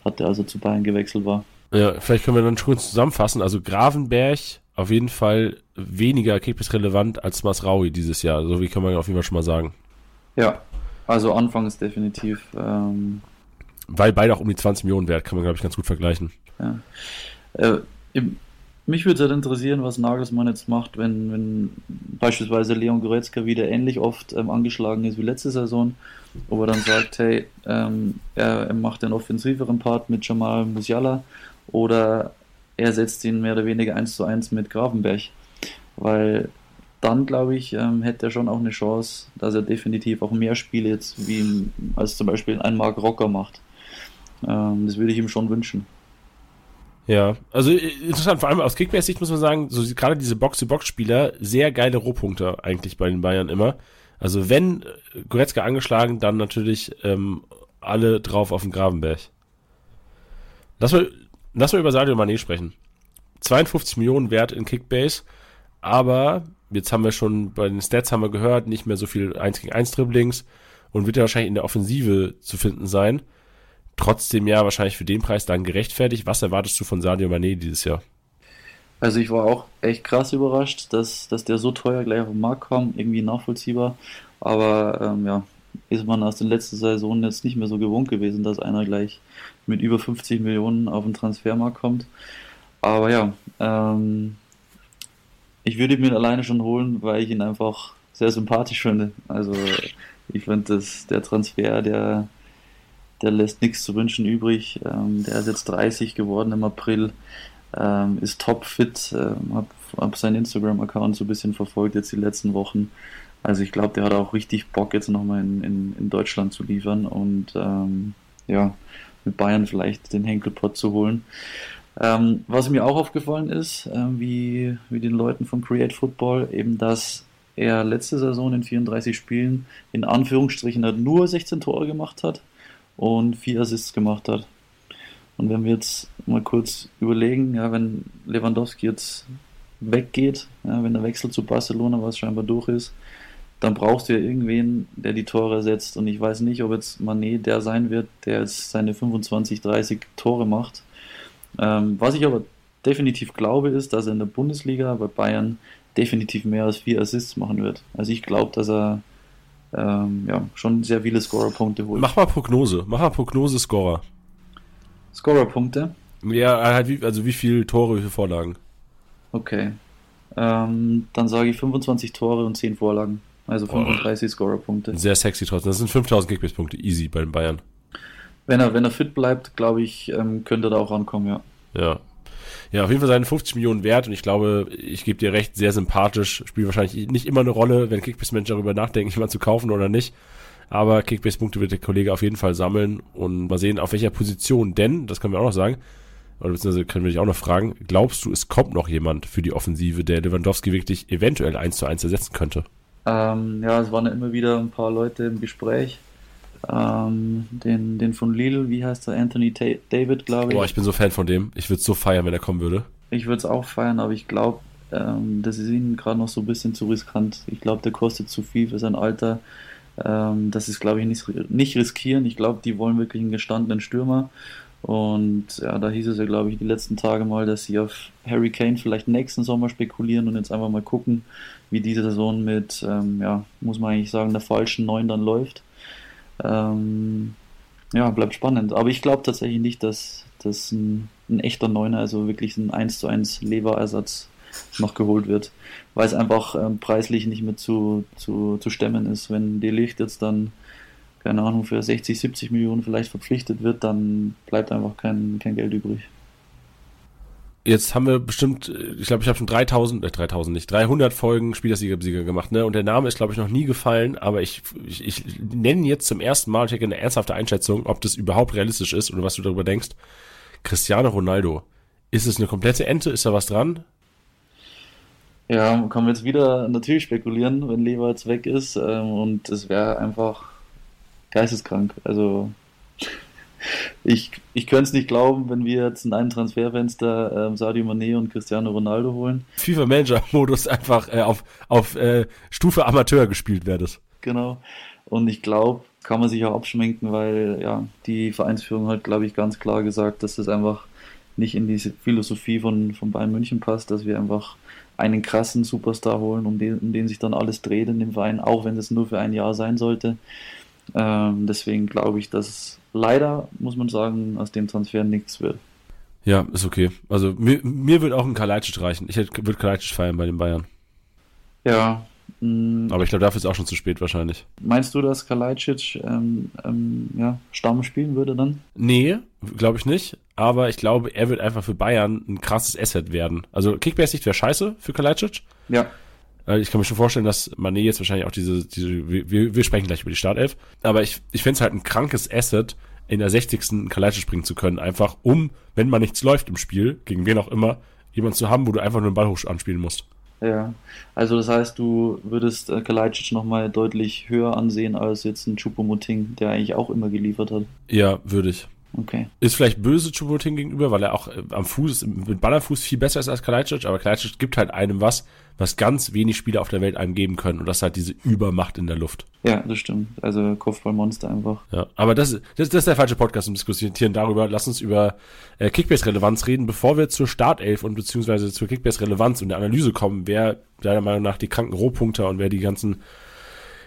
hatte, als er zu Bayern gewechselt war. Ja, vielleicht können wir dann schon kurz zusammenfassen. Also Gravenberg auf jeden Fall weniger Kickbase relevant als Masraui dieses Jahr. So wie kann man auf jeden Fall schon mal sagen. Ja, also anfangs definitiv. Ähm, Weil beide auch um die 20 Millionen wert, kann man glaube ich ganz gut vergleichen. ja. Äh, im- mich würde es halt interessieren, was Nagelsmann jetzt macht, wenn, wenn beispielsweise Leon Goretzka wieder ähnlich oft ähm, angeschlagen ist wie letzte Saison, ob er dann sagt, hey, ähm, er, er macht den offensiveren Part mit Jamal Musiala oder er setzt ihn mehr oder weniger eins zu eins mit Gravenberg, weil dann glaube ich, ähm, hätte er schon auch eine Chance, dass er definitiv auch mehr Spiele jetzt wie im- als zum Beispiel ein Mark Rocker macht. Ähm, das würde ich ihm schon wünschen. Ja, also äh, interessant, vor allem aus Kickbase-Sicht muss man sagen, so gerade diese Box-to-Box-Spieler, sehr geile Rohpunkte eigentlich bei den Bayern immer. Also wenn äh, Goretzka angeschlagen, dann natürlich ähm, alle drauf auf den Gravenberg. Lass mal, lass mal über Sadio Mané sprechen. 52 Millionen wert in Kickbase, aber jetzt haben wir schon bei den Stats haben wir gehört, nicht mehr so viel 1 gegen 1 Dribblings und wird ja wahrscheinlich in der Offensive zu finden sein. Trotzdem ja wahrscheinlich für den Preis dann gerechtfertigt. Was erwartest du von Sadio Mané dieses Jahr? Also ich war auch echt krass überrascht, dass, dass der so teuer gleich auf den Markt kam, irgendwie nachvollziehbar. Aber ähm, ja, ist man aus den letzten Saisonen jetzt nicht mehr so gewohnt gewesen, dass einer gleich mit über 50 Millionen auf den Transfermarkt kommt. Aber ja, ähm, ich würde ihn mir alleine schon holen, weil ich ihn einfach sehr sympathisch finde. Also ich finde, dass der Transfer, der, der lässt nichts zu wünschen übrig. Ähm, der ist jetzt 30 geworden im April, ähm, ist topfit, ähm, habe hab seinen Instagram-Account so ein bisschen verfolgt jetzt die letzten Wochen. Also ich glaube, der hat auch richtig Bock jetzt nochmal in, in, in Deutschland zu liefern und ähm, ja, mit Bayern vielleicht den Henkelpott zu holen. Ähm, was mir auch aufgefallen ist, äh, wie, wie den Leuten von Create Football, eben, dass er letzte Saison in 34 Spielen in Anführungsstrichen halt nur 16 Tore gemacht hat und vier Assists gemacht hat. Und wenn wir jetzt mal kurz überlegen, ja, wenn Lewandowski jetzt weggeht, ja, wenn der Wechsel zu Barcelona, was scheinbar durch ist, dann brauchst du ja irgendwen, der die Tore ersetzt. Und ich weiß nicht, ob jetzt Manet der sein wird, der jetzt seine 25, 30 Tore macht. Ähm, was ich aber definitiv glaube, ist, dass er in der Bundesliga bei Bayern definitiv mehr als vier Assists machen wird. Also ich glaube, dass er ähm, ja, schon sehr viele Scorerpunkte holt. Mach mal Prognose. Mach mal Prognose Scorer. Scorerpunkte? Ja, halt wie, also wie viele Tore, wie viele Vorlagen? Okay. Ähm, dann sage ich 25 Tore und 10 Vorlagen. Also 35 oh. Scorerpunkte. Sehr sexy trotzdem. Das sind 5000 Kickbase-Punkte. Easy bei den Bayern. Wenn er, wenn er fit bleibt, glaube ich, ähm, könnte er da auch rankommen, ja. Ja. Ja, auf jeden Fall seine 50 Millionen wert und ich glaube, ich gebe dir recht, sehr sympathisch. Spielt wahrscheinlich nicht immer eine Rolle, wenn Kickbase-Menschen darüber nachdenken, jemanden zu kaufen oder nicht. Aber Kickbase-Punkte wird der Kollege auf jeden Fall sammeln und mal sehen, auf welcher Position. Denn, das können wir auch noch sagen, oder beziehungsweise können wir dich auch noch fragen, glaubst du, es kommt noch jemand für die Offensive, der Lewandowski wirklich eventuell eins zu eins ersetzen könnte? Ähm, ja, es waren ja immer wieder ein paar Leute im Gespräch. Ähm, den, den von Lille, wie heißt er? Anthony Ta David, glaube ich. Boah, ich bin so Fan von dem. Ich würde es so feiern, wenn er kommen würde. Ich würde es auch feiern, aber ich glaube, ähm, das ist ihm gerade noch so ein bisschen zu riskant. Ich glaube, der kostet zu viel für sein Alter. Ähm, das ist, glaube ich, nicht, nicht riskieren. Ich glaube, die wollen wirklich einen gestandenen Stürmer. Und ja, da hieß es ja, glaube ich, die letzten Tage mal, dass sie auf Harry Kane vielleicht nächsten Sommer spekulieren und jetzt einfach mal gucken, wie diese Saison mit, ähm, ja, muss man eigentlich sagen, der falschen Neun dann läuft. Ähm, ja, bleibt spannend. Aber ich glaube tatsächlich nicht, dass das ein, ein, echter Neuner, also wirklich ein 1 zu 1 Leverersatz noch geholt wird, weil es einfach ähm, preislich nicht mehr zu, zu, zu stemmen ist. Wenn die Licht jetzt dann, keine Ahnung, für 60, 70 Millionen vielleicht verpflichtet wird, dann bleibt einfach kein, kein Geld übrig. Jetzt haben wir bestimmt, ich glaube, ich habe schon 3000, äh, 3000 nicht, 300 Folgen Spielersieger gemacht, ne? Und der Name ist, glaube ich, noch nie gefallen, aber ich, ich, ich nenne jetzt zum ersten Mal, ich hätte eine ernsthafte Einschätzung, ob das überhaupt realistisch ist oder was du darüber denkst. Cristiano Ronaldo. Ist es eine komplette Ente? Ist da was dran? Ja, kann man jetzt wieder natürlich spekulieren, wenn Lever jetzt weg ist. Ähm, und es wäre einfach geisteskrank. Also ich, ich könnte es nicht glauben, wenn wir jetzt in einem Transferfenster ähm, Sadio Mané und Cristiano Ronaldo holen. FIFA Manager Modus einfach äh, auf, auf äh, Stufe Amateur gespielt werdet. Genau. Und ich glaube, kann man sich auch abschminken, weil ja, die Vereinsführung hat, glaube ich, ganz klar gesagt, dass das einfach nicht in diese Philosophie von, von Bayern München passt, dass wir einfach einen krassen Superstar holen, um den, um den sich dann alles dreht in dem Verein, auch wenn das nur für ein Jahr sein sollte. Ähm, deswegen glaube ich, dass leider, muss man sagen, aus dem Transfer nichts wird. Ja, ist okay. Also mir, mir wird auch ein Kalajdzic reichen. Ich würde Kalajdzic feiern bei den Bayern. Ja. Mh, mm. Aber ich glaube, dafür ist auch schon zu spät wahrscheinlich. Meinst du, dass Kalajdzic ähm, ähm, ja, Stamm spielen würde dann? Nee, glaube ich nicht. Aber ich glaube, er wird einfach für Bayern ein krasses Asset werden. Also Kickbase-Sicht wäre scheiße für Kalajdzic. Ja. Äh, ich kann mir schon vorstellen, dass Mané jetzt wahrscheinlich auch diese, diese wir, wir sprechen gleich über die Startelf, aber ich, ich finde es halt ein krankes Asset, in der 60. einen Kalajdzic springen zu können, einfach um, wenn mal nichts läuft im Spiel, gegen wen auch immer, jemanden zu haben, wo du einfach nur den Ball hoch anspielen musst. Ja, also das heißt, du würdest äh, Kalajdzic nochmal deutlich höher ansehen als jetzt ein Chupomoting, der eigentlich auch immer geliefert hat. Ja, würde ich. Okay. Ist vielleicht böse Chupomoting gegenüber, weil er auch äh, am Fuß, mit Ballerfuß viel besser ist als Kalajdzic, aber Kalajdzic gibt halt einem was, was ganz wenig Spieler auf der Welt einem geben können und das halt diese Übermacht in der Luft. Ja, das stimmt. Also Kopfballmonster einfach. Ja, aber das, das, das ist der falsche Podcast um diskutieren darüber. Lass uns über äh, Kickbase-Relevanz reden, bevor wir zur Startelf und beziehungsweise zur Kickbase-Relevanz und der Analyse kommen, wer deiner Meinung nach die kranken Rohpunkte und wer die ganzen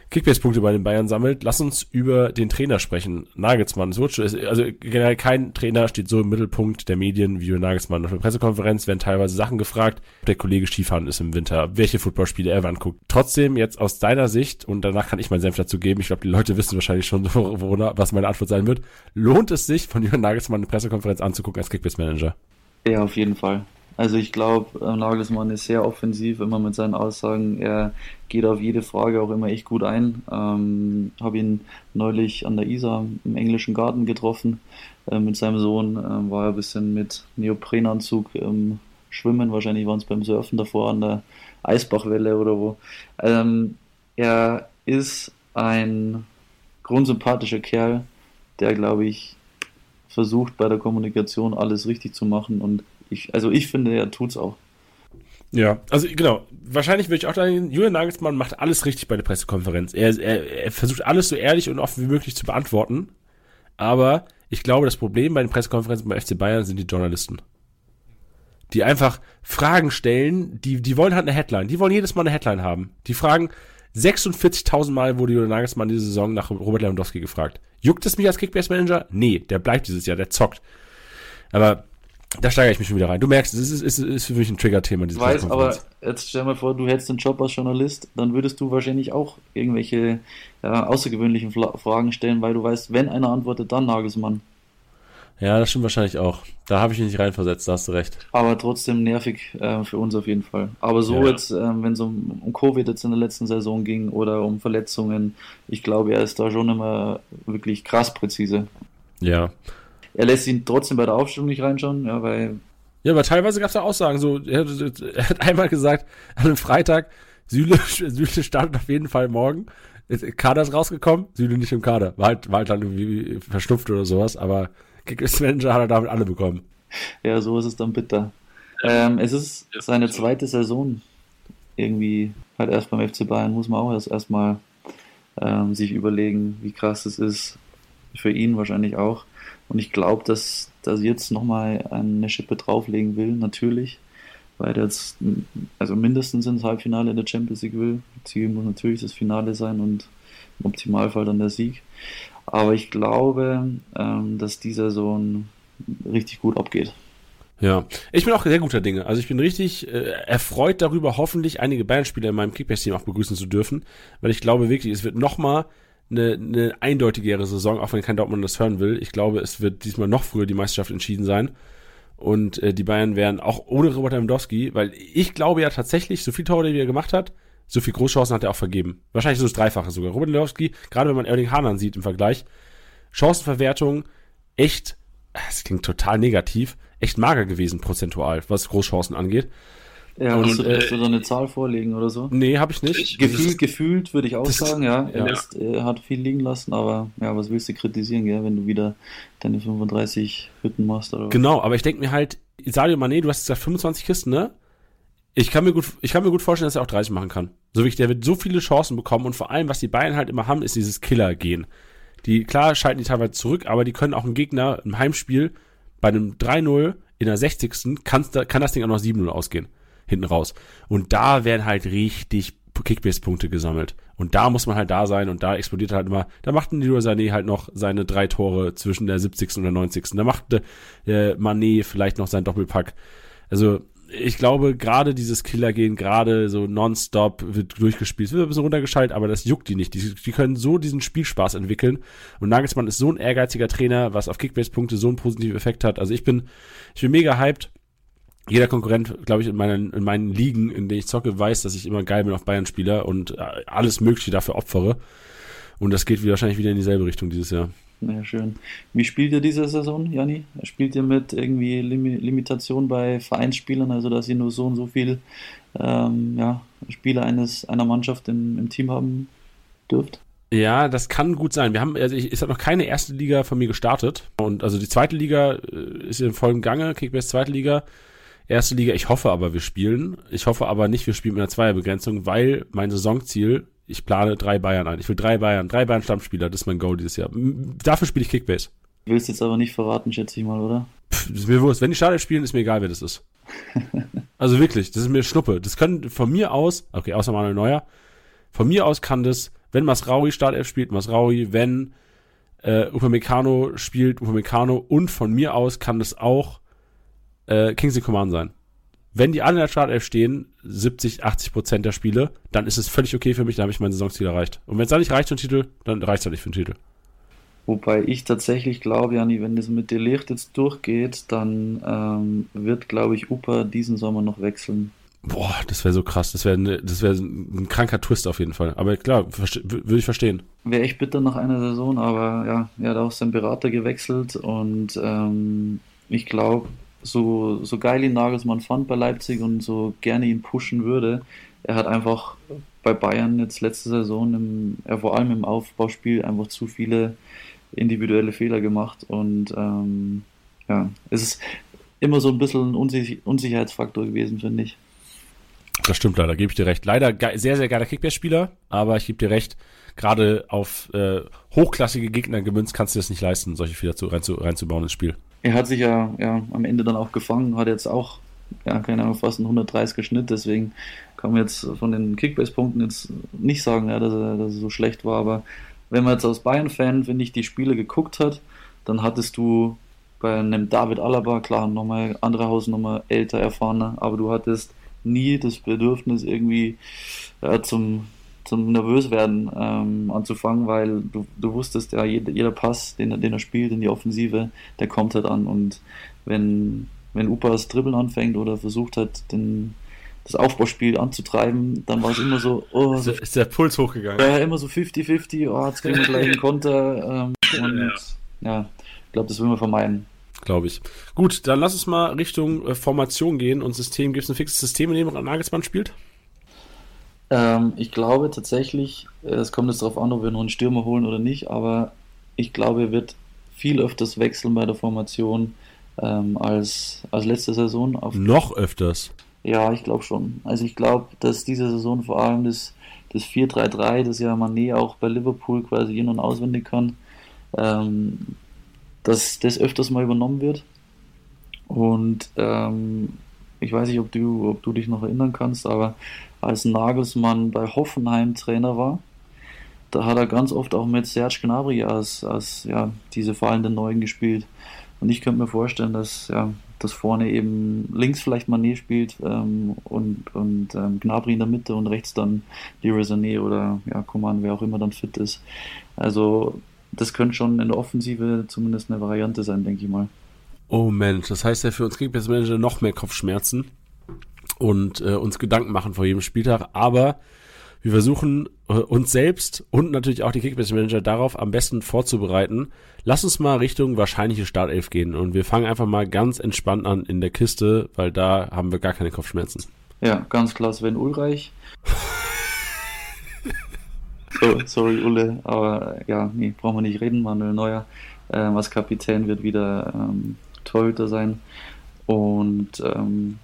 Kickbase-Punkte bei den Bayern sammelt. Lass uns über den Trainer sprechen. Nagelsmann. Es wird schon, also generell kein Trainer steht so im Mittelpunkt der Medien wie Nagelsmann. Auf der Pressekonferenz werden teilweise Sachen gefragt. Der Kollege Skifahren ist im Winter, welche Footballspiele er wann guckt. Trotzdem jetzt aus deiner Sicht, und danach kann ich meinen Senf dazu geben, ich glaube, die Leute wissen wahrscheinlich schon, worunter, was meine Antwort sein wird. Lohnt es sich, von Jürgen Nagelsmann eine Pressekonferenz anzugucken als Kickbase-Manager? Ja, auf jeden Fall. Also ich glaube, äh, Nagelsmann ist sehr offensiv immer mit seinen Aussagen. Er geht auf jede Frage auch immer echt gut ein. Ähm, Habe ihn neulich an der Isar im englischen Garten getroffen äh, mit seinem Sohn. Äh, war er ein bisschen mit Neoprenanzug ähm, schwimmen. Wahrscheinlich waren es beim Surfen davor an der Eisbachwelle oder wo. Ähm, er ist ein grundsympathischer Kerl, der, glaube ich, versucht bei der Kommunikation alles richtig zu machen und ich, also ich finde, er tut's auch. Ja, also genau. Wahrscheinlich würde ich auch sagen, Julian Nagelsmann macht alles richtig bei der Pressekonferenz. Er, er, er versucht alles so ehrlich und offen wie möglich zu beantworten. Aber ich glaube, das Problem bei den Pressekonferenzen beim FC Bayern sind die Journalisten. Die einfach Fragen stellen, die, die wollen halt eine Headline. Die wollen jedes Mal eine Headline haben. Die fragen, 46.000 Mal wurde Julian Nagelsmann diese Saison nach Robert Lewandowski gefragt. Juckt es mich als Kickbase-Manager? Nee, der bleibt dieses Jahr, der zockt. Aber da steigere ich mich schon wieder rein. Du merkst, es ist, ist, ist für mich ein Trigger-Thema. Ich weiß, aber jetzt stell mal vor, du hättest einen Job als Journalist, dann würdest du wahrscheinlich auch irgendwelche ja, außergewöhnlichen Fragen stellen, weil du weißt, wenn einer antwortet, dann Nagelsmann. Ja, das stimmt wahrscheinlich auch. Da habe ich mich nicht reinversetzt, da hast du recht. Aber trotzdem nervig äh, für uns auf jeden Fall. Aber so ja. jetzt, äh, wenn es um, um Covid jetzt in der letzten Saison ging oder um Verletzungen, ich glaube, er ist da schon immer wirklich krass präzise. Ja. Er lässt ihn trotzdem bei der Aufstellung nicht reinschauen, ja, weil. Ja, aber teilweise gab es da Aussagen. So, er, er, hat einmal gesagt, an einem Freitag, Süle, Süle startet auf jeden Fall morgen. Kader ist rausgekommen, Süle nicht im Kader. War halt, war halt dann irgendwie verschnupft oder sowas, aber Kickers Manager hat er damit alle bekommen. Ja, so ist es dann bitter. Ähm, es ist seine zweite Saison. Irgendwie halt erst beim FC Bayern muss man auch erst erstmal ähm, sich überlegen, wie krass es ist. Für ihn wahrscheinlich auch. Und ich glaube, dass, dass jetzt nochmal eine Schippe drauflegen will, natürlich. Weil jetzt, also mindestens ins Halbfinale in der Champions League will. Ziel muss natürlich das Finale sein und im Optimalfall dann der Sieg. Aber ich glaube, ähm, dass dieser Sohn richtig gut abgeht. Ja, ich bin auch sehr guter Dinge. Also ich bin richtig äh, erfreut darüber, hoffentlich einige Bayern-Spieler in meinem Kickbase-Team auch begrüßen zu dürfen, weil ich glaube wirklich, es wird nochmal eine, eine eindeutigere Saison, auch wenn kein Dortmund das hören will. Ich glaube, es wird diesmal noch früher die Meisterschaft entschieden sein. Und äh, die Bayern werden auch ohne Robert Lewandowski, weil ich glaube ja tatsächlich, so viel Tore, die er gemacht hat, so viel Großchancen hat er auch vergeben. Wahrscheinlich so das Dreifache sogar. Robert Lewandowski, gerade wenn man Erling Haaland sieht im Vergleich, Chancenverwertung echt, das klingt total negativ, echt mager gewesen prozentual, was Großchancen angeht. Ja, und, hast, du, äh, hast du da eine Zahl vorlegen oder so? Nee, habe ich nicht. Gefühlt, gefühlt würde ich auch sagen, ja. Er ja. Ist, er hat viel liegen lassen, aber ja, was willst du kritisieren, gell, wenn du wieder deine 35 Hütten machst oder Genau, aber ich denke mir halt, Sadio Mané, du hast gesagt 25 Kisten, ne? Ich kann mir gut, ich kann mir gut vorstellen, dass er auch 30 machen kann. So wie ich, der wird so viele Chancen bekommen und vor allem, was die Bayern halt immer haben, ist dieses Killer-Gehen. Die, klar, schalten die teilweise zurück, aber die können auch einen Gegner im Heimspiel bei einem 3-0 in der 60. Kann, kann das Ding auch noch 7-0 ausgehen hinten raus. Und da werden halt richtig Kickbase-Punkte gesammelt. Und da muss man halt da sein und da explodiert halt immer, da macht Leroy Sané halt noch seine drei Tore zwischen der 70. und der 90. Da macht äh, Mané vielleicht noch sein Doppelpack. Also ich glaube, gerade dieses Killer-Gehen, gerade so nonstop wird durchgespielt, wird ein bisschen runtergeschaltet, aber das juckt die nicht. Die, die können so diesen Spielspaß entwickeln. Und Nagelsmann ist so ein ehrgeiziger Trainer, was auf Kickbase-Punkte so einen positiven Effekt hat. Also ich bin, ich bin mega hyped jeder Konkurrent, glaube ich, in meinen, in meinen Ligen, in denen ich zocke, weiß, dass ich immer geil bin auf Bayern-Spieler und äh, alles Mögliche dafür opfere. Und das geht wahrscheinlich wieder in dieselbe Richtung dieses Jahr. Ja, schön. Wie spielt ihr diese Saison, Janni? Spielt ihr mit irgendwie Lim Limitation bei Vereinsspielern, also dass ihr nur so und so viel ähm, ja, Spieler eines, einer Mannschaft im, im Team haben dürft? Ja, das kann gut sein. Wir haben, also ich, ist hat noch keine erste Liga von mir gestartet. Und also die zweite Liga äh, ist in vollem Gange, Kickbase zweite Liga erste Liga. Ich hoffe aber, wir spielen. Ich hoffe aber nicht, wir spielen mit einer Zweierbegrenzung, weil mein Saisonziel, ich plane drei Bayern ein. Ich will drei Bayern, drei Bayern Stammspieler, das ist mein Goal dieses Jahr. Dafür spiele ich Kickbase. Du willst jetzt aber nicht verraten, schätze ich mal, oder? Pff, ist mir wurscht. Wenn die Startelf spielen, ist mir egal, wer das ist. also wirklich, das ist mir Schnuppe. Das können von mir aus, okay, außer Manuel Neuer, von mir aus kann das Wenn Masraui Startelf spielt, Masraui, wenn äh, Upamecano spielt, Upamecano und von mir aus kann es auch äh, Kingsley Coman sein. Wenn die alle in der Startelf stehen, 70, 80 Prozent der Spiele, dann ist es völlig okay für mich, dann habe ich mein Saisonziel erreicht. Und wenn es dann nicht reicht für den Titel, dann reicht es halt nicht für den Titel. Wobei ich tatsächlich glaube, Jani, wenn das mit Delicht jetzt durchgeht, dann ähm, wird, glaube ich, Upa diesen Sommer noch wechseln. Boah, das wäre so krass. Das wäre ne, das wär ein kranker Twist auf jeden Fall. Aber klar, würde ich verstehen. Wäre echt bitter nach einer Saison, aber ja, er hat auch seinen Berater gewechselt und ähm, ich glaube, so, so geil ihn Nagelsmann fand bei Leipzig und so gerne ihn pushen würde, er hat einfach bei Bayern jetzt letzte Saison, im, er vor allem im Aufbauspiel, einfach zu viele individuelle Fehler gemacht und ähm, ja, es ist immer so ein bisschen ein Unsich Unsicherheitsfaktor gewesen, finde ich. Das stimmt leider, gebe ich dir recht. Leider sehr, sehr geiler Kickbase-Spieler, aber ich gebe dir recht, gerade auf äh, hochklassige Gegner gemünzt kannst du das nicht leisten, solche Fehler zu, rein zu, reinzubauen ins Spiel. Er hat sich ja, ja am Ende dann auch gefangen, hat jetzt auch, ja, keine Ahnung, fast einen 130er Schnitt, deswegen kann man jetzt von den Kickbase-Punkten jetzt nicht sagen, ja, dass, er, dass er so schlecht war, aber wenn man jetzt als Bayern-Fan, finde ich, die Spiele geguckt hat, dann hattest du bei einem David Alaba, klar, nochmal andere Hausnummer, älter, erfahrener, aber du hattest nie das Bedürfnis, irgendwie ja, zum, zum Nervöswerden ähm, anzufangen, weil du, du wusstest ja, jeder, jeder Pass, den, den er spielt in die Offensive, der kommt halt an. Und wenn, wenn Upa das Dribbeln anfängt oder versucht hat, den, das Aufbauspiel anzutreiben, dann war es immer so, oh, so, ist der Puls hochgegangen. Ja, immer so 50-50, oh, jetzt kriegen wir gleich einen Konter. Ähm, und ja, ja ich glaube, das will man vermeiden glaube ich. Gut, dann lass uns mal Richtung äh, Formation gehen und System. Gibt es ein fixes System, in dem Nagelsmann spielt? Ähm, ich glaube tatsächlich, äh, es kommt jetzt darauf an, ob wir noch einen Stürmer holen oder nicht, aber ich glaube, er wird viel öfters wechseln bei der Formation ähm, als, als letzte Saison. noch öfters? Ja, ich glaube schon. Also ich glaube, dass diese Saison vor allem das, das 4-3-3, das ja Mané auch bei Liverpool quasi in- und auswendig kann, ähm, dass das öfters mal übernommen wird. Und ähm, ich weiß nicht, ob du, ob du dich noch erinnern kannst, aber als Nagelsmann bei Hoffenheim Trainer war, da hat er ganz oft auch mit Serge Gnabry als, als ja, diese fallenden Neuen gespielt. Und ich könnte mir vorstellen, dass ja, dass vorne eben links vielleicht Manet spielt ähm, und, und ähm, Gnabry in der Mitte und rechts dann Leroy Sané oder ja, Coman, wer auch immer dann fit ist. Also das könnte schon in der Offensive zumindest eine Variante sein, denke ich mal. Oh Mensch, das heißt ja für uns Kickbase-Manager noch mehr Kopfschmerzen und äh, uns Gedanken machen vor jedem Spieltag, aber wir versuchen äh, uns selbst und natürlich auch die Kickbase-Manager darauf am besten vorzubereiten. Lass uns mal Richtung wahrscheinliche Startelf gehen und wir fangen einfach mal ganz entspannt an in der Kiste, weil da haben wir gar keine Kopfschmerzen. Ja, ganz klar Sven Ulreich. So, sorry, Ulle, aber ja, nee, brauchen wir nicht reden. Manuel Neuer äh, als Kapitän wird wieder ähm, Torhüter sein. Und ähm,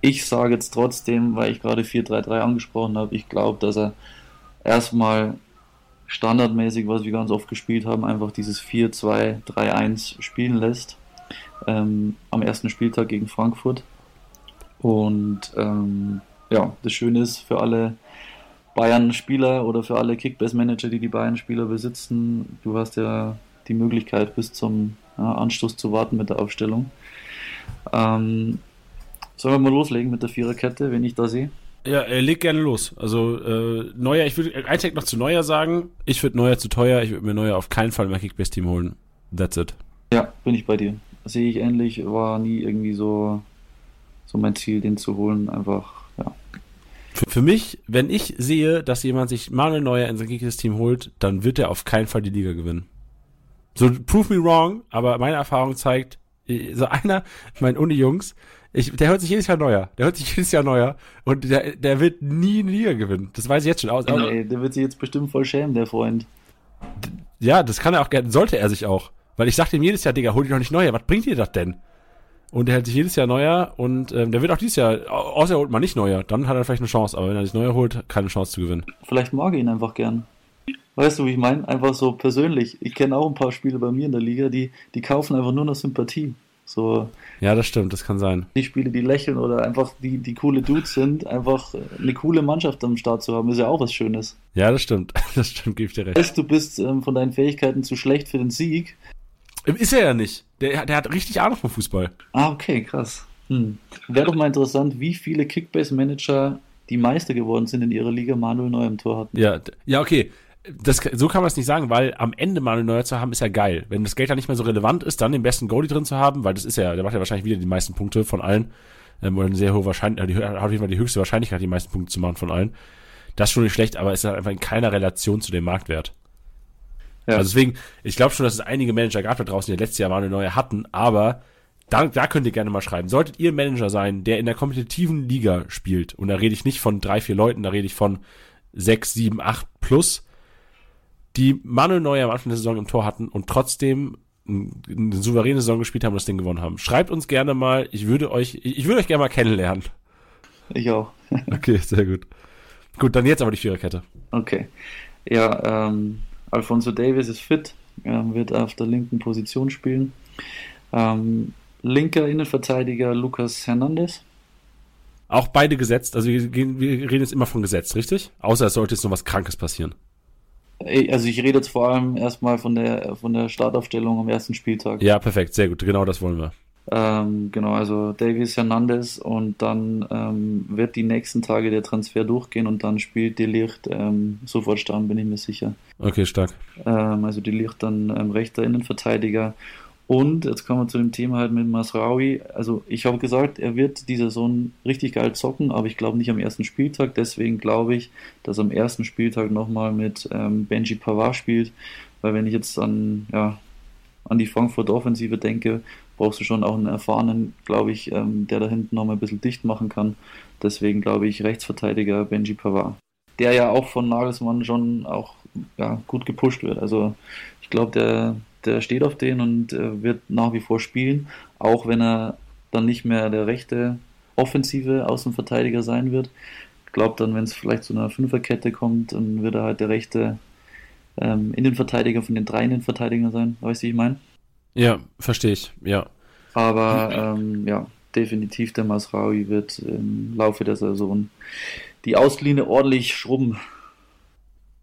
ich sage jetzt trotzdem, weil ich gerade 4-3-3 angesprochen habe, ich glaube, dass er erstmal standardmäßig, was wir ganz oft gespielt haben, einfach dieses 4-2-3-1 spielen lässt. Ähm, am ersten Spieltag gegen Frankfurt. Und ähm, ja, das Schöne ist für alle Bayern-Spieler oder für alle Kickbase-Manager, die die Bayern-Spieler besitzen, du hast ja die Möglichkeit, bis zum ja, Anstoß zu warten mit der Aufstellung. Ähm, sollen wir mal loslegen mit der Viererkette, wenn ich da sehe? Ja, er legt gerne los. Also äh, Neuer, ich würde ein Tag noch zu Neuer sagen. Ich würde Neuer zu teuer. Ich würde mir Neuer auf keinen Fall mein Kickbase-Team holen. That's it. Ja, bin ich bei dir. Sehe ich ähnlich. War nie irgendwie so, so mein Ziel, den zu holen. Einfach, ja, für, für mich, wenn ich sehe, dass jemand sich Manuel Neuer in sein gegnerisches Team holt, dann wird er auf keinen Fall die Liga gewinnen. So, prove me wrong, aber meine Erfahrung zeigt, so einer, mein Uni-Jungs, ich, der hört sich jedes Jahr neuer. Der hört sich jedes Jahr neuer. Und der, der wird nie eine Liga gewinnen. Das weiß ich jetzt schon aus. Nee, der wird sich jetzt bestimmt voll schämen, der Freund. Ja, das kann er auch gerne, sollte er sich auch. Weil ich sag ihm jedes Jahr, Digga, hol dich doch nicht neuer. Was bringt dir das denn? Und der hält sich jedes Jahr neuer und ähm, der wird auch dieses Jahr, außer er holt mal nicht neuer, dann hat er vielleicht eine Chance, aber wenn er sich neuer holt, keine Chance zu gewinnen. Vielleicht mag er ihn einfach gern. Weißt du, wie ich meine? Einfach so persönlich. Ich kenne auch ein paar Spieler bei mir in der Liga, die, die kaufen einfach nur noch Sympathie. So Ja, das stimmt, das kann sein. die Spiele, die lächeln oder einfach die, die coole Dudes sind, einfach eine coole Mannschaft am Start zu haben, ist ja auch was Schönes. Ja, das stimmt. Das stimmt, gebe ich dir recht. Du, bist ähm, von deinen Fähigkeiten zu schlecht für den Sieg. Ist er ja nicht. Der, der hat richtig Ahnung vom Fußball. Ah, okay, krass. Hm. Wäre doch mal interessant, wie viele Kickbase-Manager die Meister geworden sind in ihrer Liga, Manuel Neuer im Tor hatten. Ja, ja, okay. Das, so kann man es nicht sagen, weil am Ende Manuel Neuer zu haben, ist ja geil. Wenn das Geld dann nicht mehr so relevant ist, dann den besten Goalie drin zu haben, weil das ist ja, der macht ja wahrscheinlich wieder die meisten Punkte von allen. Ähm, oder eine sehr hohe Wahrscheinlichkeit, die, hat auf jeden Fall die höchste Wahrscheinlichkeit, die meisten Punkte zu machen von allen. Das ist schon nicht schlecht, aber ist halt einfach in keiner Relation zu dem Marktwert. Ja. Also deswegen, ich glaube schon, dass es einige Manager gab da draußen, die letztes Jahr Manuel Neuer hatten, aber da, da könnt ihr gerne mal schreiben. Solltet ihr ein Manager sein, der in der kompetitiven Liga spielt, und da rede ich nicht von drei, vier Leuten, da rede ich von sechs, sieben, acht plus, die Manuel Neuer am Anfang der Saison im Tor hatten und trotzdem ein- eine souveräne Saison gespielt haben und das Ding gewonnen haben. Schreibt uns gerne mal, ich würde euch, ich würde euch gerne mal kennenlernen. Ich auch. Okay, sehr gut. Gut, dann jetzt aber die Viererkette. Okay. Ja, ähm, Alfonso Davis ist fit, ähm, wird auf der linken Position spielen. Ähm, linker Innenverteidiger Lucas Hernandez. Auch beide gesetzt, also wir, wir reden jetzt immer von Gesetz, richtig? Außer es sollte jetzt noch was Krankes passieren. Also ich rede jetzt vor allem erstmal von der von der Startaufstellung am ersten Spieltag. Ja, perfekt, sehr gut, genau das wollen wir. Ähm, genau, also Davis Hernandez und dann ähm, wird die nächsten Tage der Transfer durchgehen und dann spielt De Ligt ähm, sofort starten, bin ich mir sicher. Okay, stark. Ähm, also De Ligt dann ähm, rechter Innenverteidiger. Und jetzt kommen wir zu dem Thema halt mit Masraoui. Also ich habe gesagt, er wird die Saison richtig geil zocken, aber ich glaube nicht am ersten Spieltag. Deswegen glaube ich, dass am ersten Spieltag nochmal mit ähm, Benji Pavard spielt. Weil wenn ich jetzt an, ja, an die Frankfurt Offensive denke, brauchst du schon auch einen erfahrenen, glaube ich, ähm, der da hinten nochmal ein bisschen dicht machen kann. Deswegen glaube ich Rechtsverteidiger Benji Pavard. Der ja auch von Nagelsmann schon auch ja, gut gepusht wird. Also ich glaube, der, der steht auf den und äh, wird nach wie vor spielen, auch wenn er dann nicht mehr der rechte offensive Außenverteidiger sein wird. Ich glaube dann, wenn es vielleicht zu einer Fünferkette kommt, dann wird er halt der rechte ähm, Innenverteidiger von den drei Innenverteidigern sein. Weißt du, wie ich meine? Ja, verstehe ich, ja. Aber ähm, ja, definitiv der Masraoui wird im Laufe der Saison die Auslinie ordentlich schrubben.